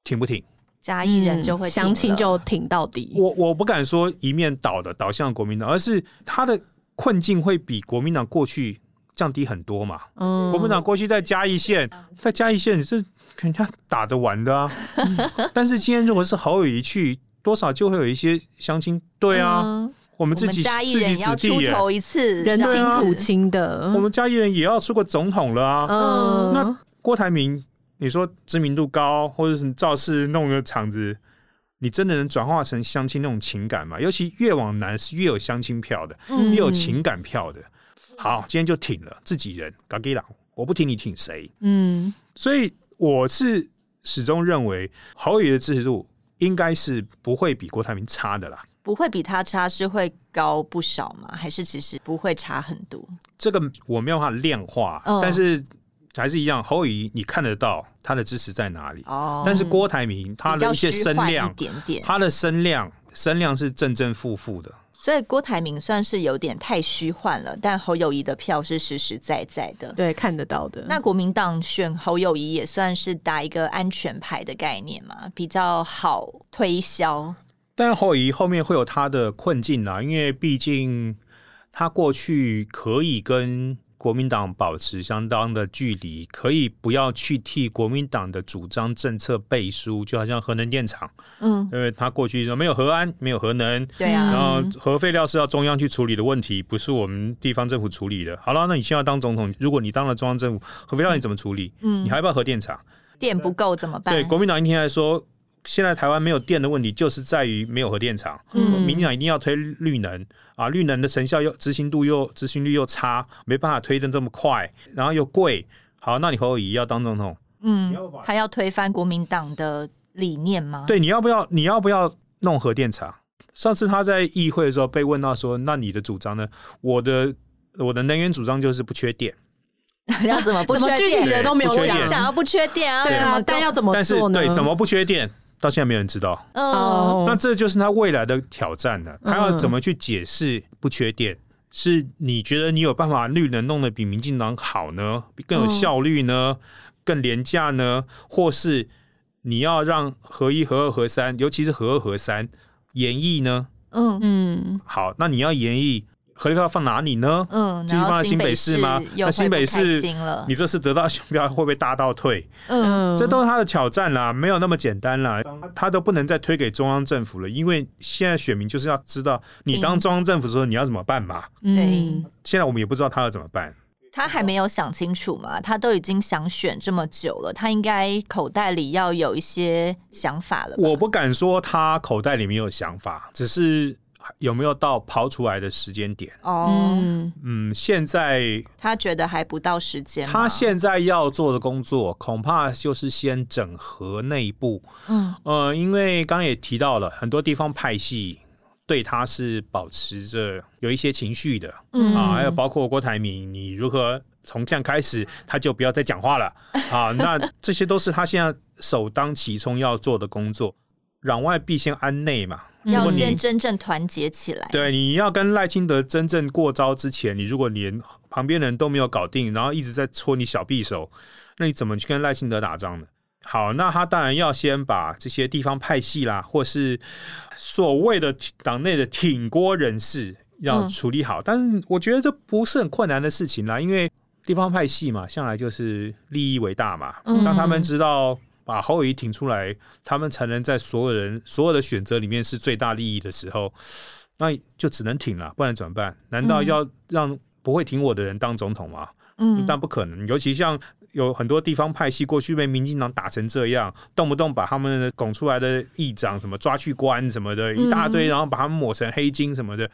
挺不挺？嘉义人就会挺了详情就挺到底。我我不敢说一面倒的倒向国民党，而是他的困境会比国民党过去降低很多嘛。嗯国民党过去在嘉义县，在嘉义县你是跟人家打着玩的啊。<laughs> 但是今天如果是侯友谊去，多少就会有一些乡亲，对啊，嗯我们自己我们嘉义自己人要子弟耶，出头一次，人亲土亲的，我们嘉义人也要出个总统了啊。嗯那郭台铭，你说知名度高，或者是造势弄个场子，你真的能转化成相亲那种情感吗？尤其越往南是越有相亲票的，嗯越有情感票的。好，今天就挺了自己人，嘎给郎，我不挺你挺谁？嗯所以我是始终认为侯友的支持度应该是不会比郭台铭差的啦。不会比他差，是会高不少吗？还是其实不会差很多？这个我没有办法量化，嗯但是还是一样，侯友宜你看得到他的支持在哪里？哦，但是郭台铭他的一些声量一，点点，他的声量声量是正正负负的。所以郭台铭算是有点太虚幻了，但侯友谊的票是实实在在的。对，看得到的。那国民党选侯友谊也算是打一个安全牌的概念嘛，比较好推销。但侯友宜后面会有他的困境啦，因为毕竟他过去可以跟国民党保持相当的距离，可以不要去替国民党的主张政策背书，就好像核能电厂，嗯，因为他过去说没有核安，没有核能，对啊，然后核废料是要中央去处理的问题，不是我们地方政府处理的。好了，那你现在当总统，如果你当了中央政府，核废料你怎么处理？嗯你还要不要核电厂？电不够怎么办？对，国民党一天来说，现在台湾没有电的问题，就是在于没有核电厂。嗯民进党一定要推绿能啊，绿能的成效又执行度又执行率又差，没办法推的这么快，然后又贵。好，那你侯友宜要当总统，嗯，他要推翻国民党的理念吗？对，你要不要？你要不要弄核电厂？上次他在议会的时候被问到说，那你的主张呢？我的我的能源主张就是不缺电，<laughs> 要怎么不缺电？的都没有不缺电讲。想要不缺电啊？对啊，但要怎么但是做？对怎么不缺电，到现在没有人知道。嗯，哦，那这就是他未来的挑战了。他要怎么去解释不缺电？是你觉得你有办法绿能弄得比民进党好呢？更有效率呢？更廉价呢？或是你要让合一、合二、合三，尤其是合二、合三延役呢？嗯嗯好，那你要延役，核废料放哪里呢？嗯，继续放在新北市吗那新北市你，这次得到选票会不会大倒退？嗯，嗯，这都是他的挑战啦，没有那么简单啦，他都不能再推给中央政府了，因为现在选民就是要知道你当中央政府的时候你要怎么办嘛。嗯现在我们也不知道他要怎么办，他还没有想清楚嘛，他都已经想选这么久了，他应该口袋里要有一些想法了。我不敢说他口袋里面有想法，只是有没有到刨出来的时间点。哦，嗯嗯，现在他觉得还不到时间吗。他现在要做的工作，恐怕就是先整合内部。嗯呃，因为刚刚也提到了很多地方派系对他是保持着有一些情绪的，嗯啊，还有包括郭台铭，你如何从这样开始他就不要再讲话了 <laughs> 啊？那这些都是他现在首当其冲要做的工作，攘外必先安内嘛。要先真正团结起来。对，你要跟赖清德真正过招之前，你如果连旁边人都没有搞定，然后一直在搓你小匕首，那你怎么去跟赖清德打仗呢？好，那他当然要先把这些地方派系啦，或是所谓的党内的挺郭人士要处理好。嗯、但是我觉得这不是很困难的事情啦，因为地方派系嘛，向来就是利益为大嘛。当、嗯、他们知道。把侯友谊挺出来，他们才能在所有人所有的选择里面是最大利益的时候，那就只能挺了，不然怎么办？难道要让不会挺我的人当总统吗？嗯，但不可能。尤其像有很多地方派系过去被民进党打成这样，动不动把他们拱出来的议长什么抓去关什么的一大堆，然后把他们抹成黑金什么的，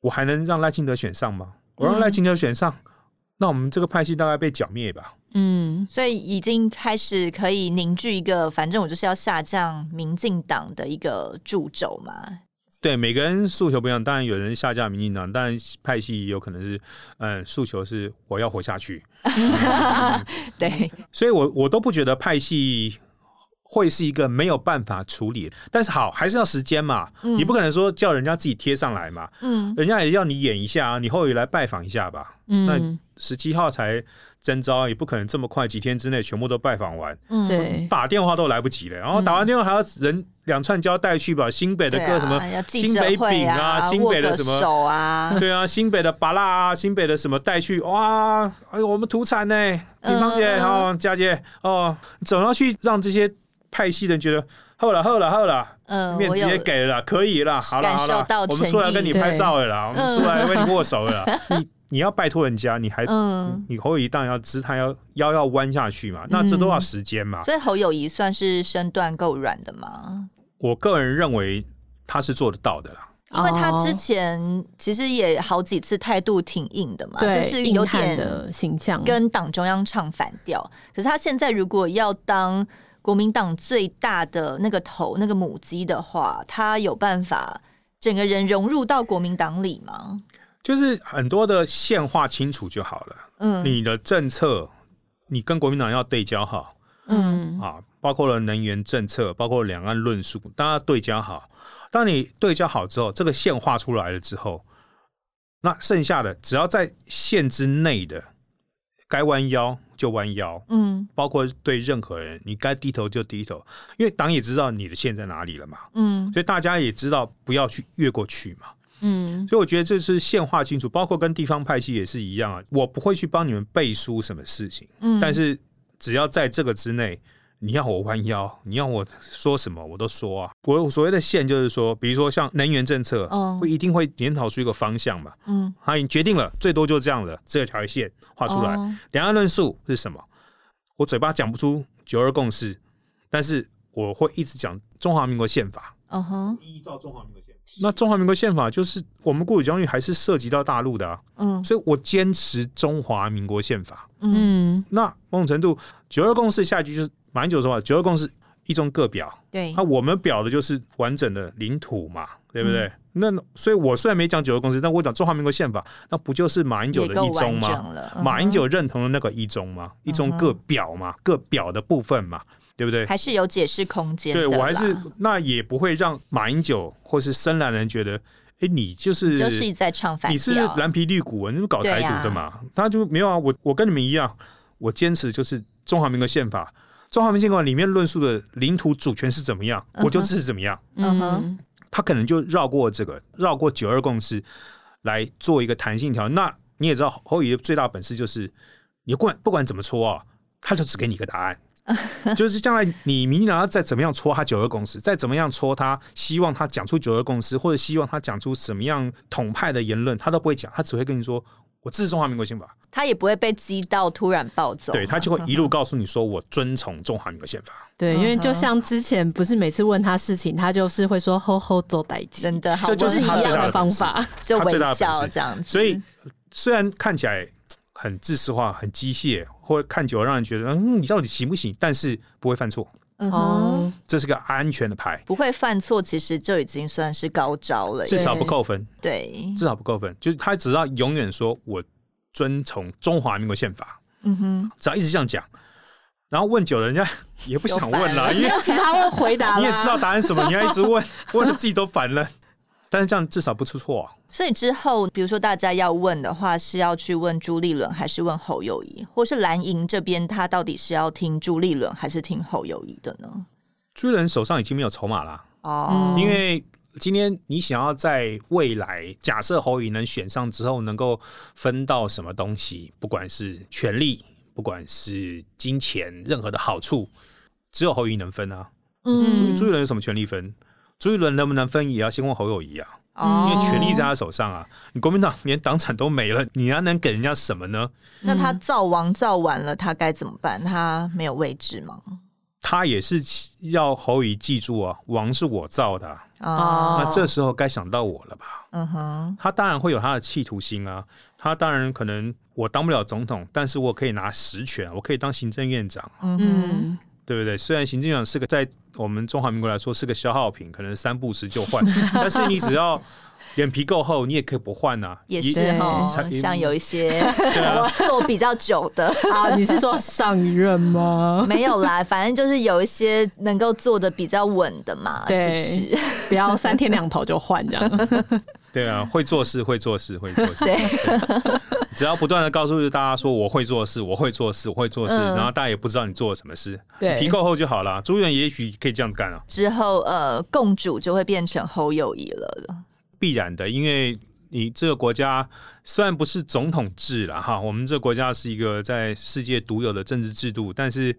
我还能让赖清德选上吗？我让赖清德选上，那我们这个派系大概被剿灭吧。嗯，所以已经开始可以凝聚一个，反正我就是要下降民进党的一个柱轴嘛。对，每个人诉求不一样，当然有人下架民进党，但派系有可能是，嗯，诉求是我要活下去。嗯、<laughs> 对，所以我我都不觉得派系会是一个没有办法处理，但是好，还是要时间嘛。嗯、你不可能说叫人家自己贴上来嘛。嗯，人家也要你演一下啊，你后来来拜访一下吧。嗯，那十七号才。征招也不可能这么快，几天之内全部都拜访完。嗯，对，打电话都来不及了。然后打完电话还要人两串胶带去把。新北的各什么新北饼啊，新北的什么手啊，对啊，新北的巴辣啊，新北的什么带去哇？哎呦，我们土产呢，李芳姐好，佳姐哦，总要去让这些派系的人觉得，好了好了好了，嗯，面子也给了，可以了，好了好了，我们出来跟你拍照了啦，我们出来跟你握手了。<laughs> 你要拜托人家，你还、嗯、你侯友谊当然要姿态要腰要弯下去嘛，那这都要时间嘛、嗯。所以侯友谊算是身段够软的吗？我个人认为他是做得到的啦，因为他之前其实也好几次态度挺硬的嘛，就是有点的形象跟党中央唱反调。可是他现在如果要当国民党最大的那个头那个母鸡的话，他有办法整个人融入到国民党里吗？就是很多的线画清楚就好了。嗯，你的政策，你跟国民党要对焦好。嗯啊，包括了能源政策，包括两岸论述，大家对焦好。当你对焦好之后，这个线画出来了之后，那剩下的只要在线之内的，该弯腰就弯腰。嗯，包括对任何人，你该低头就低头，因为党也知道你的线在哪里了嘛。嗯，所以大家也知道不要去越过去嘛。嗯，所以我觉得这是线画清楚，包括跟地方派系也是一样啊。我不会去帮你们背书什么事情，嗯，但是只要在这个之内，你要我弯腰，你要我说什么，我都说啊。我所谓的线就是说，比如说像能源政策，哦，会一定会研讨出一个方向嘛，嗯，他已经决定了，最多就这样了，这条线画出来。两岸论述是什么？我嘴巴讲不出九二共识，但是我会一直讲中华民国宪法，嗯哼，依照中华民国。那中华民国宪法就是我们国有疆域还是涉及到大陆的啊，嗯，所以我坚持中华民国宪法，嗯，那某种程度九二共识下一句就是马英九说话，九二共识一中各表，对，那我们表的就是完整的领土嘛，对不对？嗯、那所以我虽然没讲九二共识，但我讲中华民国宪法，那不就是马英九的一中吗？嗯、马英九认同的那个一中吗？一中各表嘛，各表的部分嘛。对不对？还是有解释空间。对，我还是那也不会让马英九或是深蓝人觉得，哎，你就是你就是在唱反调，你是蓝皮绿骨，你是搞台独的嘛？啊、他就没有啊，我我跟你们一样，我坚持就是中华民国宪法，中华民国宪法里面论述的领土主权是怎么样，我就支持怎么样。嗯哼，他可能就绕过这个，绕过九二共识来做一个弹性条。那你也知道，侯友宜最大本事就是，你不管不管怎么戳啊，他就只给你一个答案。<laughs> 就是将来你民进党要再怎么样戳他九二共识，再怎么样戳他，希望他讲出九二共识，或者希望他讲出什么样统派的言论，他都不会讲，他只会跟你说我支持中华民国宪法，他也不会被激到突然暴走，对，他就会一路告诉你说我遵从中华民国宪法。对，因为就像之前不是每次问他事情，他就是会说吼吼做代志，真的，这就是一样的方法，就微笑这样子。所以虽然看起来。很自私化，很机械，或者看久了让人觉得，嗯，你到底行不行？但是不会犯错。嗯这是个安全的牌，不会犯错，其实就已经算是高招了。至少不扣分，对，至少不扣分。就是他只要永远说我遵从中华民国宪法，嗯哼，只要一直这样讲，然后问久了，人家 <laughs> 也不想问了，因为其他会回答，你也知道答案什么，你要一直问，<laughs> 问的自己都烦了。但是这样至少不出错啊。所以之后，比如说大家要问的话，是要去问朱立伦，还是问侯友谊，或是蓝营这边，他到底是要听朱立伦，还是听侯友谊的呢？朱立伦手上已经没有筹码了哦，因为今天你想要在未来，假设侯友宜能选上之后，能够分到什么东西，不管是权力，不管是金钱，任何的好处，只有侯友宜能分啊。嗯，朱朱立伦有什么权利分？朱一伦能不能分，也要先问侯友谊啊，哦，因为权力在他手上啊。你国民党连党产都没了，你还能给人家什么呢？那他造王造完了，他该怎么办？他没有位置吗？他也是要侯友宜记住啊，王是我造的啊，哦，那这时候该想到我了吧？嗯哼，他当然会有他的企图心啊，他当然可能我当不了总统，但是我可以拿实权，我可以当行政院长，嗯哼，对不对？虽然行政院长是个在我们中华民国来说是个消耗品，可能三不时就换，<laughs> 但是你只要脸皮够厚，你也可以不换呐。也是哦，像有一些做比较久的啊，你是说上一任吗？没有啦，反正就是有一些能够做的比较稳的嘛，对，是不是？不要三天两头就换这样。对啊，会做事，会做事，会做事。对，只要不断的告诉大家说我会做事，我会做事，我会做事，然后大家也不知道你做了什么事，对，皮够厚就好了。朱元也许可以这样干啊。之后呃，共主就会变成侯友谊了。必然的，因为你这个国家虽然不是总统制了哈，我们这个国家是一个在世界独有的政治制度，但是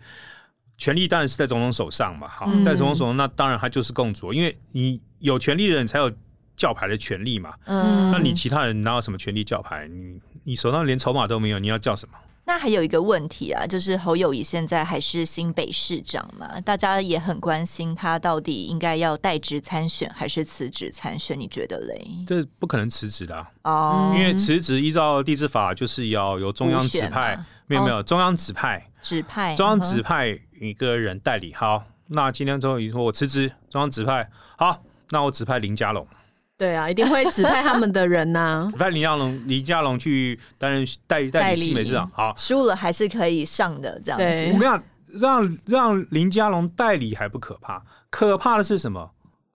权力当然是在总统手上嘛。哈，在总统手上，那当然他就是共主，因为你有权力的人才有叫牌的权利嘛。嗯，那你其他人哪有什么权利叫牌？你你手上连筹码都没有，你要叫什么？那还有一个问题啊，就是侯友谊现在还是新北市长嘛，大家也很关心他到底应该要代职参选还是辞职参选？你觉得嘞？这不可能辞职的哦，因为辞职依照地质法就是要由中央指派，没有没有中央指派指派中央指派一个人代理。好，那今天侯友宜说我辞职，中央指派好，那我指派林佳龙。对啊，一定会指派他们的人呐、啊。<laughs> 指派林佳龙，林佳龙去担任代理代理新北市长。好，输了还是可以上的，这样子。对，我们要让让林佳龙代理还不可怕，可怕的是什么？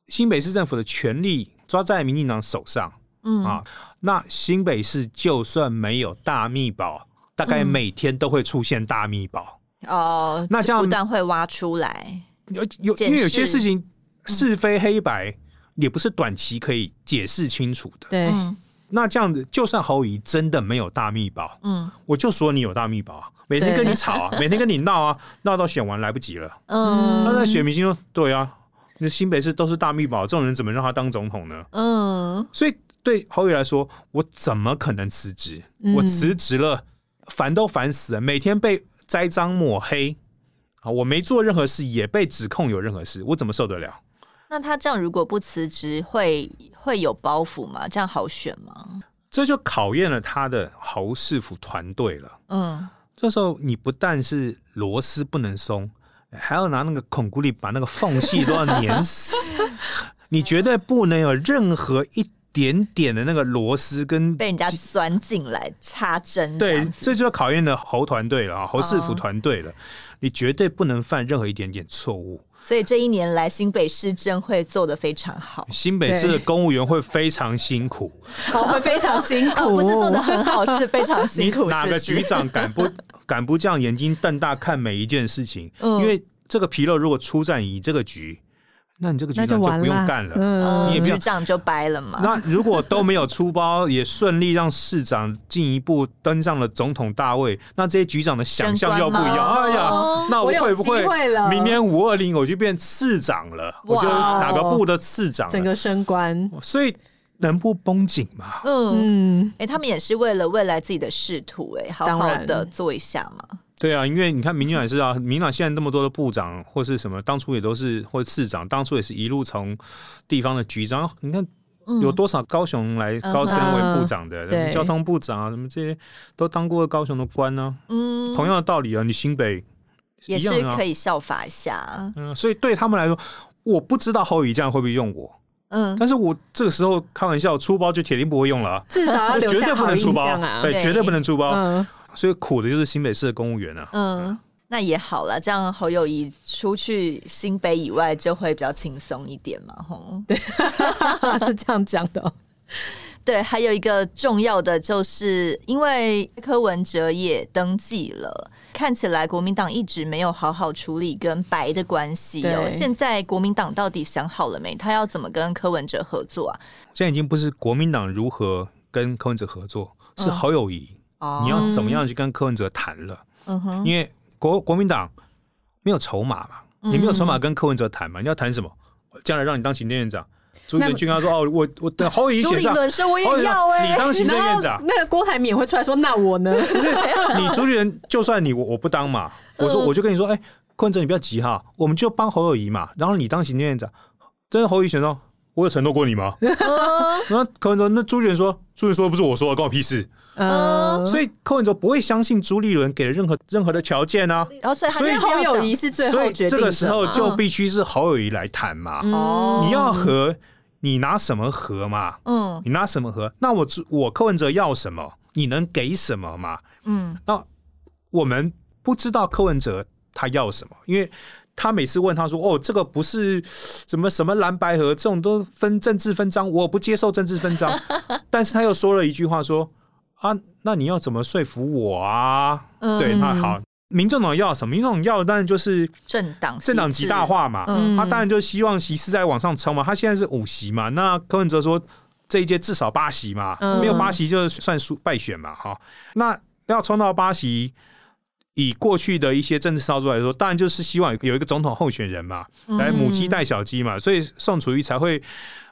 新北市政府的权力抓在民进党手上。嗯啊，那新北市就算没有大秘宝，大概每天都会出现大秘宝。哦、嗯，那这样不但会挖出来，有有，因为有些事情是非黑白。嗯也不是短期可以解释清楚的。对，那这样子，就算侯友真的没有大秘宝，嗯，我就说你有大秘宝啊，每天跟你吵啊，每天跟你闹啊，<laughs> 闹到选完来不及了。嗯，那那选民心说，对啊，那新北市都是大秘宝，这种人怎么让他当总统呢？嗯，所以对侯友来说，我怎么可能辞职？我辞职了，烦都烦死了，每天被栽赃抹黑啊，我没做任何事，也被指控有任何事，我怎么受得了？那他这样如果不辞职，会会有包袱吗？这样好选吗？这就考验了他的侯市府团队了。嗯，这时候你不但是螺丝不能松，还要拿那个孔骨力把那个缝隙都要粘死。<laughs> 你绝对不能有任何一点点的那个螺丝跟被人家钻进来插针。对，这就要考验了侯团队了啊，侯市府团队了。你绝对不能犯任何一点点错误。所以这一年来，新北市政会做的非常好。新北市的公务员会非常辛苦，会非常辛苦，不是做的很好，是非常辛苦。<laughs> 哪个局长敢不 <laughs> 敢不这样眼睛瞪大看每一件事情？嗯、因为这个纰漏如果出在你这个局。那你这个局长就不用干了，嗯你也不局长就掰了嘛。那如果都没有出包，也顺利让市长进一步登上了总统大位，那这些局长的想象又不一样。哎呀，那我会不会明年五二零我就变次长了？我就哪个部的次长，整个升官，所以能不绷紧吗？嗯，哎，他们也是为了未来自己的仕途，哎，好好的做一下嘛。对啊，因为你看民进党也是啊，民进党现在那么多的部长或是什么，当初也都是或者市长，当初也是一路从地方的局长。你看有多少高雄来高升为部长的，嗯、交通部长啊，什么这些都当过高雄的官呢、啊。嗯，同样的道理啊，你新北也是可以效法一下。嗯，所以对他们来说，我不知道侯友宜这样会不会用我，嗯，但是我这个时候开玩笑出包就铁定不会用了啊，至少绝留下好对不能出包印象啊。对，对绝对不能出包。嗯，所以苦的就是新北市的公务员啊。嗯，那也好了，这样侯友谊出去新北以外就会比较轻松一点嘛，吼。对 <laughs> 是这样讲的哦。<laughs> 对，还有一个重要的就是，因为柯文哲也登记了，看起来国民党一直没有好好处理跟白的关系哦。对现在国民党到底想好了没？他要怎么跟柯文哲合作啊？现在已经不是国民党如何跟柯文哲合作，是侯友宜、哦你要怎么样去跟柯文哲谈了。嗯哼，因为国国民党没有筹码嘛，你没有筹码跟柯文哲谈嘛，你要谈什么？将来让你当行政院长，朱立伦就跟他说：“哦，我我等侯友宜朱立选上，我也要哎、你当行政院长。<laughs> ”那个郭台铭也会出来说：“那我呢？”不是 <laughs> 你朱立伦，就算你我我不当嘛，我说我就跟你说，哎、柯文哲你不要急哈，我们就帮侯友宜嘛，然后你当行政院长。真的侯友谊选上，我有承诺过你吗？<laughs> 那柯文哲那朱立伦说，朱立伦说不是我说的，关我屁事。嗯，所以柯文哲不会相信朱立伦给了任何任何的条件啊，然后所以侯友要宜是最后所以决定者这个时候就必须是侯友宜来谈嘛。哦你要和你拿什么和嘛？嗯你拿什么和？那我我柯文哲要什么？你能给什么嘛？嗯那我们不知道柯文哲他要什么，因为他每次问他说：“哦，这个不是什么什么蓝白河，这种都分政治分赃，我不接受政治分赃。<laughs> ”但是他又说了一句话说：“啊，那你要怎么说服我啊？”嗯对，那好，民众党要什么？民众党要的当然就是政党政党极大化嘛。嗯他当然就希望席次在往上冲嘛。他现在是五席嘛，那柯文哲说这一届至少八席嘛，嗯没有八席就算输败选嘛。哈，那要冲到八席。以过去的一些政治操作来说，当然就是希望有一个总统候选人嘛，来母鸡带小鸡嘛，所以宋楚瑜才会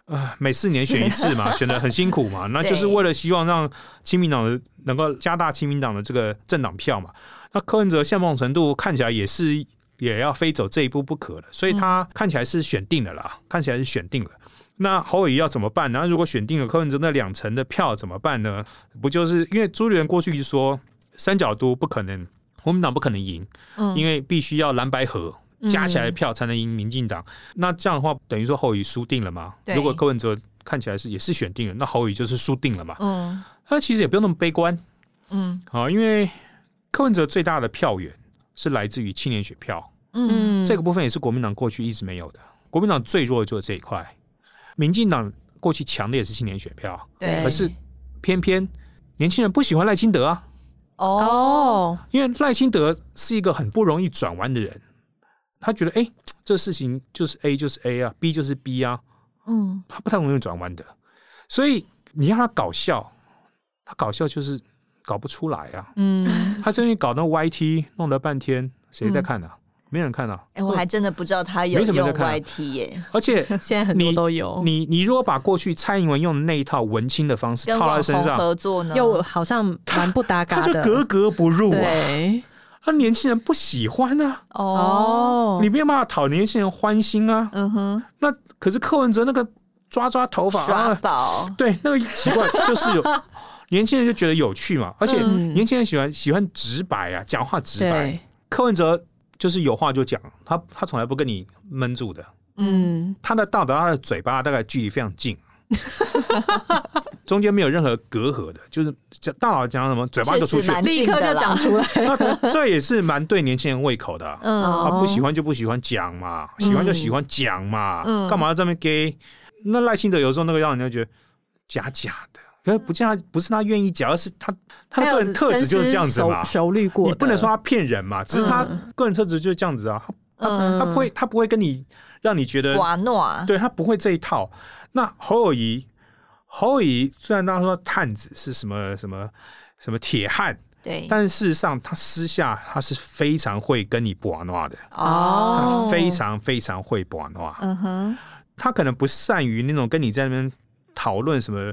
呃每四年选一次嘛，选的很辛苦嘛，<laughs> 那就是为了希望让亲民党的能够加大亲民党的这个政党票嘛。那柯文哲现某种程度看起来也是也要非走这一步不可的，所以他看起来是选定了啦，看起来是选定了。那侯友宜要怎么办呢？那如果选定了柯文哲那两成的票怎么办呢？不就是因为朱立伦过去就说三角都不可能。国民党不可能赢，因为必须要蓝白合加起来的票才能赢民进党。那这样的话，等于说侯友宜输定了嘛？如果柯文哲看起来是也是选定了，那侯友就是输定了嘛？嗯，那其实也不用那么悲观。嗯，好，因为柯文哲最大的票源是来自于青年选票。嗯，这个部分也是国民党过去一直没有的。国民党最弱的就是这一块，民进党过去强的也是青年选票。对，可是偏偏年轻人不喜欢赖清德啊。哦，因为赖清德是一个很不容易转弯的人，他觉得哎、欸，这事情就是 A 就是 A 啊，B 就是 B 啊，嗯，他不太容易转弯的，所以你让他搞笑，他搞笑就是搞不出来啊，嗯，他最近搞那 YT 弄了半天，谁在看啊？嗯、没人看啊，哎、欸，我还真的不知道他有用 YT 耶，而且 <laughs> 现在很多都有，你你如果把过去蔡英文用的那一套文青的方式套在身上合作呢，又好像蛮不搭嘎的，他就格格不入啊。对，那年轻人不喜欢啊。哦，你没有办法讨年轻人欢心啊。嗯哼。那可是柯文哲那个抓抓头发耍宝、啊，对，那个奇怪就是有 <laughs> 年轻人就觉得有趣嘛，而且年轻人喜欢喜欢直白啊，讲话直白。柯文哲。就是有话就讲，他他从来不跟你闷住的。嗯，他的道德，他的嘴巴大概距离非常近，<laughs> 中间没有任何隔阂的，就是大脑讲什么，嘴巴就出去，立刻就讲出来。<laughs> 那这也是蛮对年轻人胃口的、啊。嗯，他不喜欢就不喜欢讲嘛，喜欢就喜欢讲嘛，嗯，干嘛要这么给？那赖清德有时候那个让人家觉得假假的。可是不见他不是他愿意讲，而是他他的个人特质就是这样子嘛。熟虑过，你不能说他骗人嘛，只是他个人特质就是这样子啊。他他不会他不会跟你让你觉得瓦诺，对他不会这一套。那侯友谊侯友谊虽然大家说探子是什么什么什么铁汉，对，但是事实上他私下他是非常会跟你瓦诺的哦，他非常非常会瓦诺。嗯哼，他可能不善于那种跟你在那边。讨论什么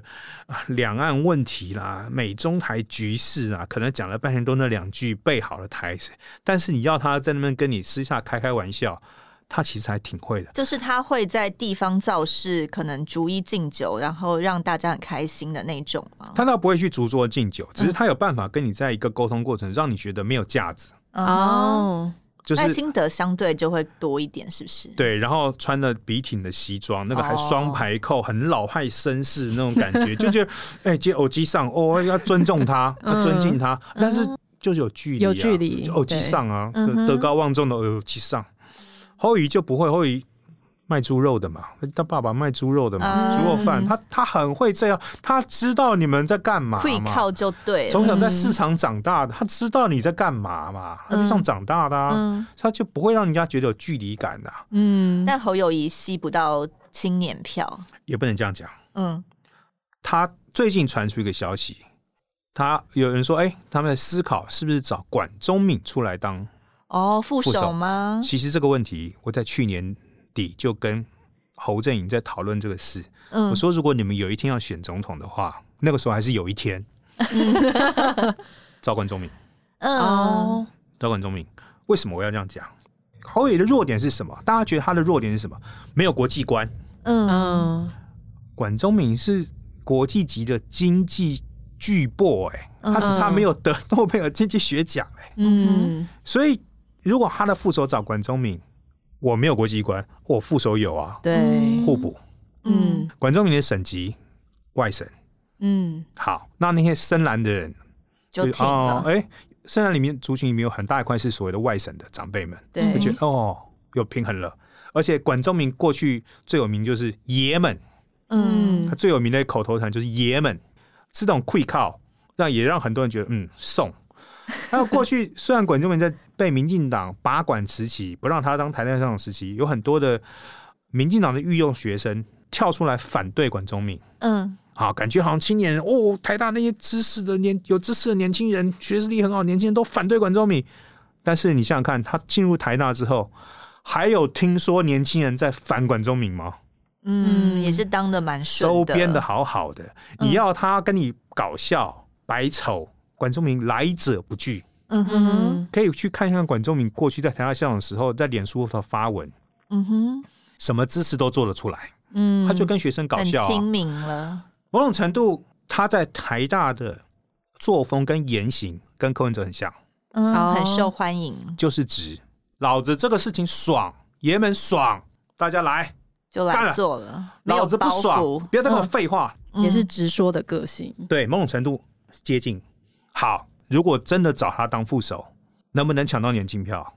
两岸问题啦、美中台局势啊，可能讲了半天都那两句背好了台词，但是你要他在那边跟你私下开开玩笑，他其实还挺会的。就是他会在地方造势，可能逐一敬酒，然后让大家很开心的那种吗？他倒不会去逐桌敬酒，只是他有办法跟你在一个沟通过程，让你觉得没有架子。哦，就是赖清德相对就会多一点，是不是？对，然后穿了笔挺的西装，那个还双排扣，很老派绅士那种感觉，就觉得哎，接偶机上哦，要尊重他，<laughs> 要尊敬他，但是就是有距离，有距离，偶机上啊，德高望重的偶机上，后裔就不会，侯友宜。卖猪肉的嘛，他爸爸卖猪肉的嘛，猪肉饭，他他很会这样，他知道你们在干嘛嘛，会靠就对，从小在市场长大的，他知道你在干嘛嘛，他就这样长大的，啊，他就不会让人家觉得有距离感的。嗯，但侯友谊吸不到青年票，也不能这样讲。嗯，他最近传出一个消息，他有人说，哎，他们在思考是不是找管中敏出来当哦副手吗？其实这个问题我在去年。就跟侯振营在讨论这个事。嗯，我说如果你们有一天要选总统的话，那个时候还是有一天。<laughs> 找管中闵。哦，找管中闵。为什么我要这样讲？侯友的弱点是什么？大家觉得他的弱点是什么？没有国际观。嗯，管中闵是国际级的经济巨擘，哎，他只差没有得诺贝尔经济学奖，哎，嗯，所以如果他的副手找管中闵。我没有国际观，我副手有啊，对，互补。嗯，管仲明的省级外省，嗯，好，那那些深蓝的人就哦，哎，深蓝里面族群里面有很大一块是所谓的外省的长辈们，对，就觉得哦，有平衡了。而且管仲明过去最有名就是爷们，嗯，他最有名的口头禅就是爷们，这种愧靠，让也让很多人觉得嗯，送。还有过去，<laughs> 虽然管仲明在被民进党把管时期，不让他当台大校长时期，有很多的民进党的御用学生跳出来反对管中闵。嗯，好，感觉好像青年人哦，台大那些知识的年有知识的年轻人，学识力很好，年轻人都反对管中闵。但是你想想看，他进入台大之后，还有听说年轻人在反管中闵吗？嗯，也是当的蛮收编的好好的。你要他跟你搞笑白丑。管中闵来者不拒，嗯哼，可以去看一看管中闵过去在台大校长的时候，在脸书上发文，嗯哼，什么姿势都做得出来，嗯，他就跟学生搞笑，很亲民了。某种程度，他在台大的作风跟言行跟柯文哲很像，嗯，很受欢迎，就是直，老子这个事情爽，爷们爽，大家来就来做了，老子不爽，不要再跟我废话，也是直说的个性，对，某种程度接近。好，如果真的找他当副手，能不能抢到年轻票？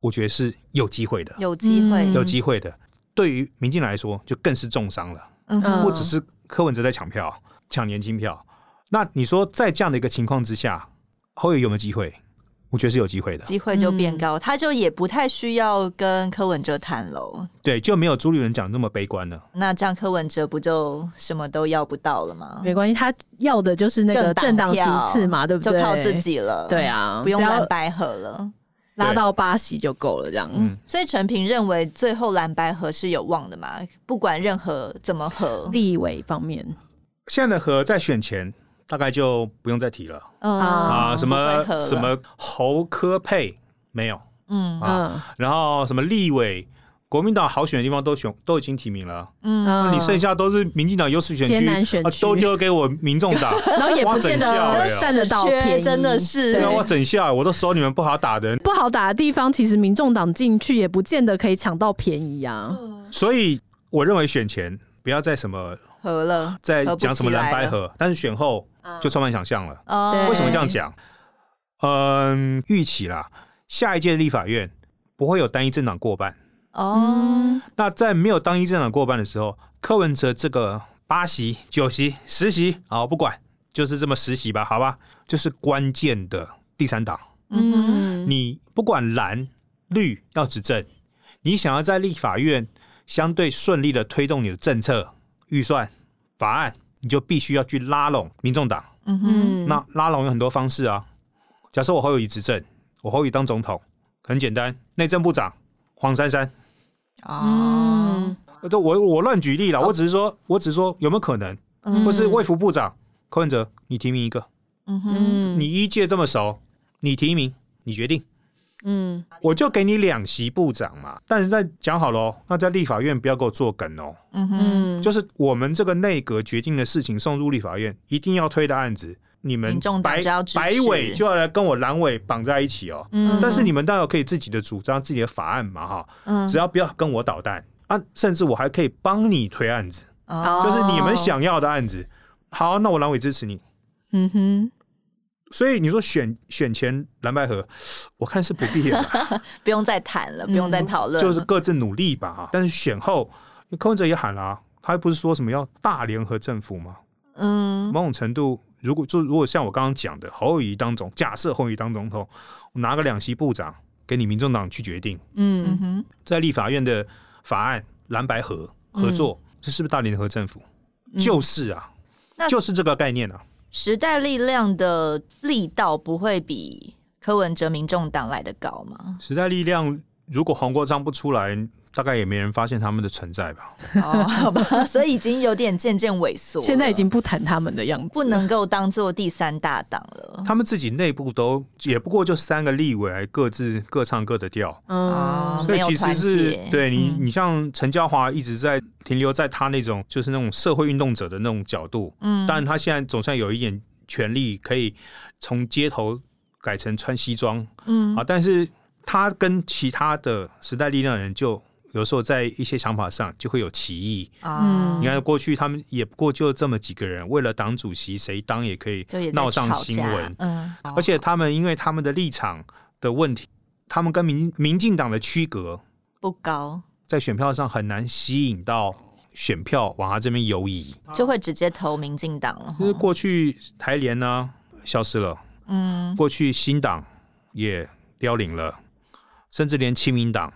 我觉得是有机会的，有机会，有机会的。对于民进来说，就更是重伤了。嗯，不只是柯文哲在抢票，抢年轻票。那你说，在这样的一个情况之下，侯友有没有机会？我觉得是有机会的，机会就变高，他就也不太需要跟柯文哲谈喽。对，就没有朱立伦讲那么悲观了。那这样柯文哲不就什么都要不到了吗？没关系，他要的就是那个政党席次嘛，对不对？就靠自己了。对啊，不用蓝白合了，拉到八席就够了。这样，嗯。所以陈平认为，最后蓝白合是有望的嘛？不管任何怎么合，立委方面，现在的合在选前。大概就不用再提了。嗯啊，什么什么侯科配没有？嗯啊，然后什么立委，国民党好选的地方都选都已经提名了。嗯，那你剩下都是民进党优势选区，都丢给我民众党。<laughs> 然后也不见得占得到便宜，真的是。对啊，我整下我都收你们不好打的人。不好打的地方，其实民众党进去也不见得可以抢到便宜啊。所以我认为选前不要再什么合了，再讲什么蓝白合，但是选后。就充满想象了。哦，为什么这样讲？嗯，预期啦，下一届立法院不会有单一政党过半。哦，那在没有单一政党过半的时候，柯文哲这个八席、九席、十席，好，不管，就是这么十席吧，好吧，就是关键的第三党。嗯，你不管蓝绿要执政，你想要在立法院相对顺利的推动你的政策、预算、法案。你就必须要去拉拢民众党，嗯哼，那拉拢有很多方式啊。假设我侯友宜执政，我侯友宜当总统，很简单，内政部长黄珊珊，啊，都我我乱举例了，我只是说，我只是说有没有可能，或是卫福部长柯文哲，你提名一个，嗯哼，你一届这么熟，你提名，你决定。嗯，我就给你两席部长嘛，但是在讲好了，那在立法院不要给我作梗哦。嗯哼，就是我们这个内阁决定的事情送入立法院，一定要推的案子，你们白白委就要来跟我蓝委绑在一起哦。嗯。但是你们当然可以自己的主张、自己的法案嘛，哈，嗯。只要不要跟我捣蛋。啊，甚至我还可以帮你推案子，哦。就是你们想要的案子。好，那我蓝委支持你。嗯哼，所以你说选选前蓝白河，我看是不必了，<laughs> 不用再谈了，不用再讨论了，就是各自努力吧。哈，但是选后，柯文哲也喊了、啊，他不是说什么要大联合政府吗？嗯。某种程度，如果就如果像我刚刚讲的，侯友谊当总，假设侯友谊当总统，我拿个两席部长给你民众党去决定，嗯。嗯哼，在立法院的法案蓝白合合作，这是不是大联合政府？就是啊，就是这个概念啊。时代力量的力道不会比柯文哲民众党来的高吗？时代力量如果黄国昌不出来，大概也没人发现他们的存在吧？哦，好吧，<laughs> 所以已经有点渐渐萎缩，现在已经不谈他们的样子，不能够当做第三大党了。他们自己内部都也不过就三个立委，各自各唱各的调。嗯。哦，所以其实是对你，嗯。你像陈嘉华一直在停留在他那种就是那种社会运动者的那种角度，嗯。但他现在总算有一点权利，可以从街头改成穿西装。嗯。啊，但是他跟其他的时代力量人就有时候在一些想法上就会有歧义。啊。你看过去他们也不过就这么几个人，为了党主席谁当也可以闹上新闻，嗯，而且他们因为他们的立场的问题，他们跟民民进党的区隔。不高。在选票上很难吸引到选票往他这边游移，就会直接投民进党了就是。过去台联呢消失了，嗯，过去新党也凋零了，甚至连亲民党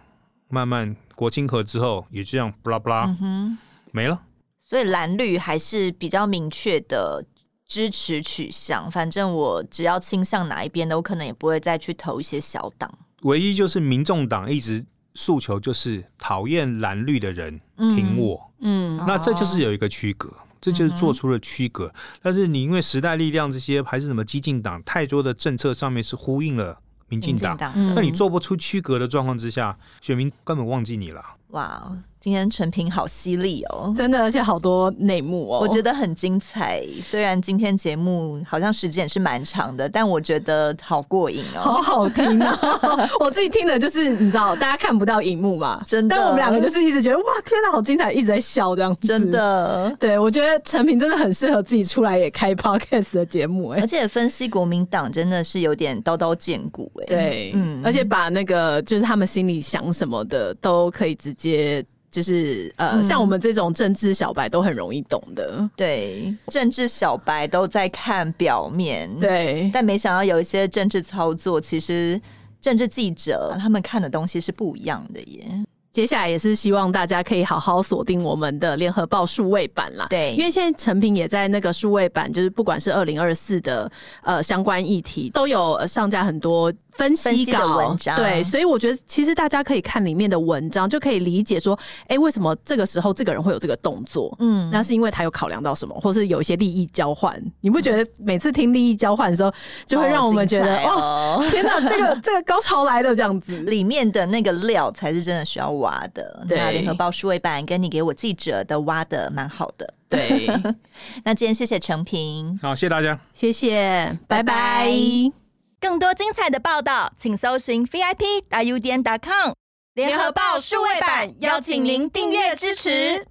慢慢国亲合之后也这样不拉不拉嗯哼，没了。所以蓝绿还是比较明确的支持取向。反正我只要倾向哪一边的，我可能也不会再去投一些小党。唯一就是民众党一直诉求就是讨厌蓝绿的人挺我，嗯那这就是有一个区隔。这就是做出了区隔，但是你因为时代力量这些还是什么激进党，太多的政策上面是呼应了民进党，嗯。那你做不出区隔的状况之下，选民根本忘记你了。哇，今天陈平好犀利哦。真的，而且好多内幕哦，我觉得很精彩。虽然今天节目好像时间也是蛮长的，但我觉得好过瘾哦。好好听啊！<laughs> 我自己听的就是你知道，大家看不到荧幕嘛，真的但我们两个就是一直觉得哇，天哪，好精彩，一直在笑这样子。真，的。对我觉得陈平真的很适合自己出来也开 podcast 的节目、哎而，且分析国民党真的是有点刀刀见骨哎、对，嗯而且把那个就是他们心里想什么的都可以直接。就是呃，嗯。像我们这种政治小白都很容易懂的，对，政治小白都在看表面，，对，但没想到有一些政治操作，其实政治记者他们看的东西是不一样的耶。接下来也是希望大家可以好好锁定我们的联合报数位版啦。对。因为现在成品也在那个数位版，就是不管是二零二四的呃相关议题，都有呃上架很多分析分析的稿文章对，所以我觉得其实大家可以看里面的文章，就可以理解说，哎、为什么这个时候这个人会有这个动作？嗯，那是因为他有考量到什么，或是有一些利益交换。你不觉得每次听利益交换的时候，就会让我们觉得哦，哦天哪，这个这个高潮来了这样子。里面的那个料才是真的需要挖的。对那联合报数位版跟你给我记者的挖的蛮好的。对，<laughs> 那今天谢谢成平，好，谢谢大家。谢谢，拜拜拜拜。更多精彩的报道，请搜寻 VIP 大 U 点 com 联合报数位版，邀请您订阅支持。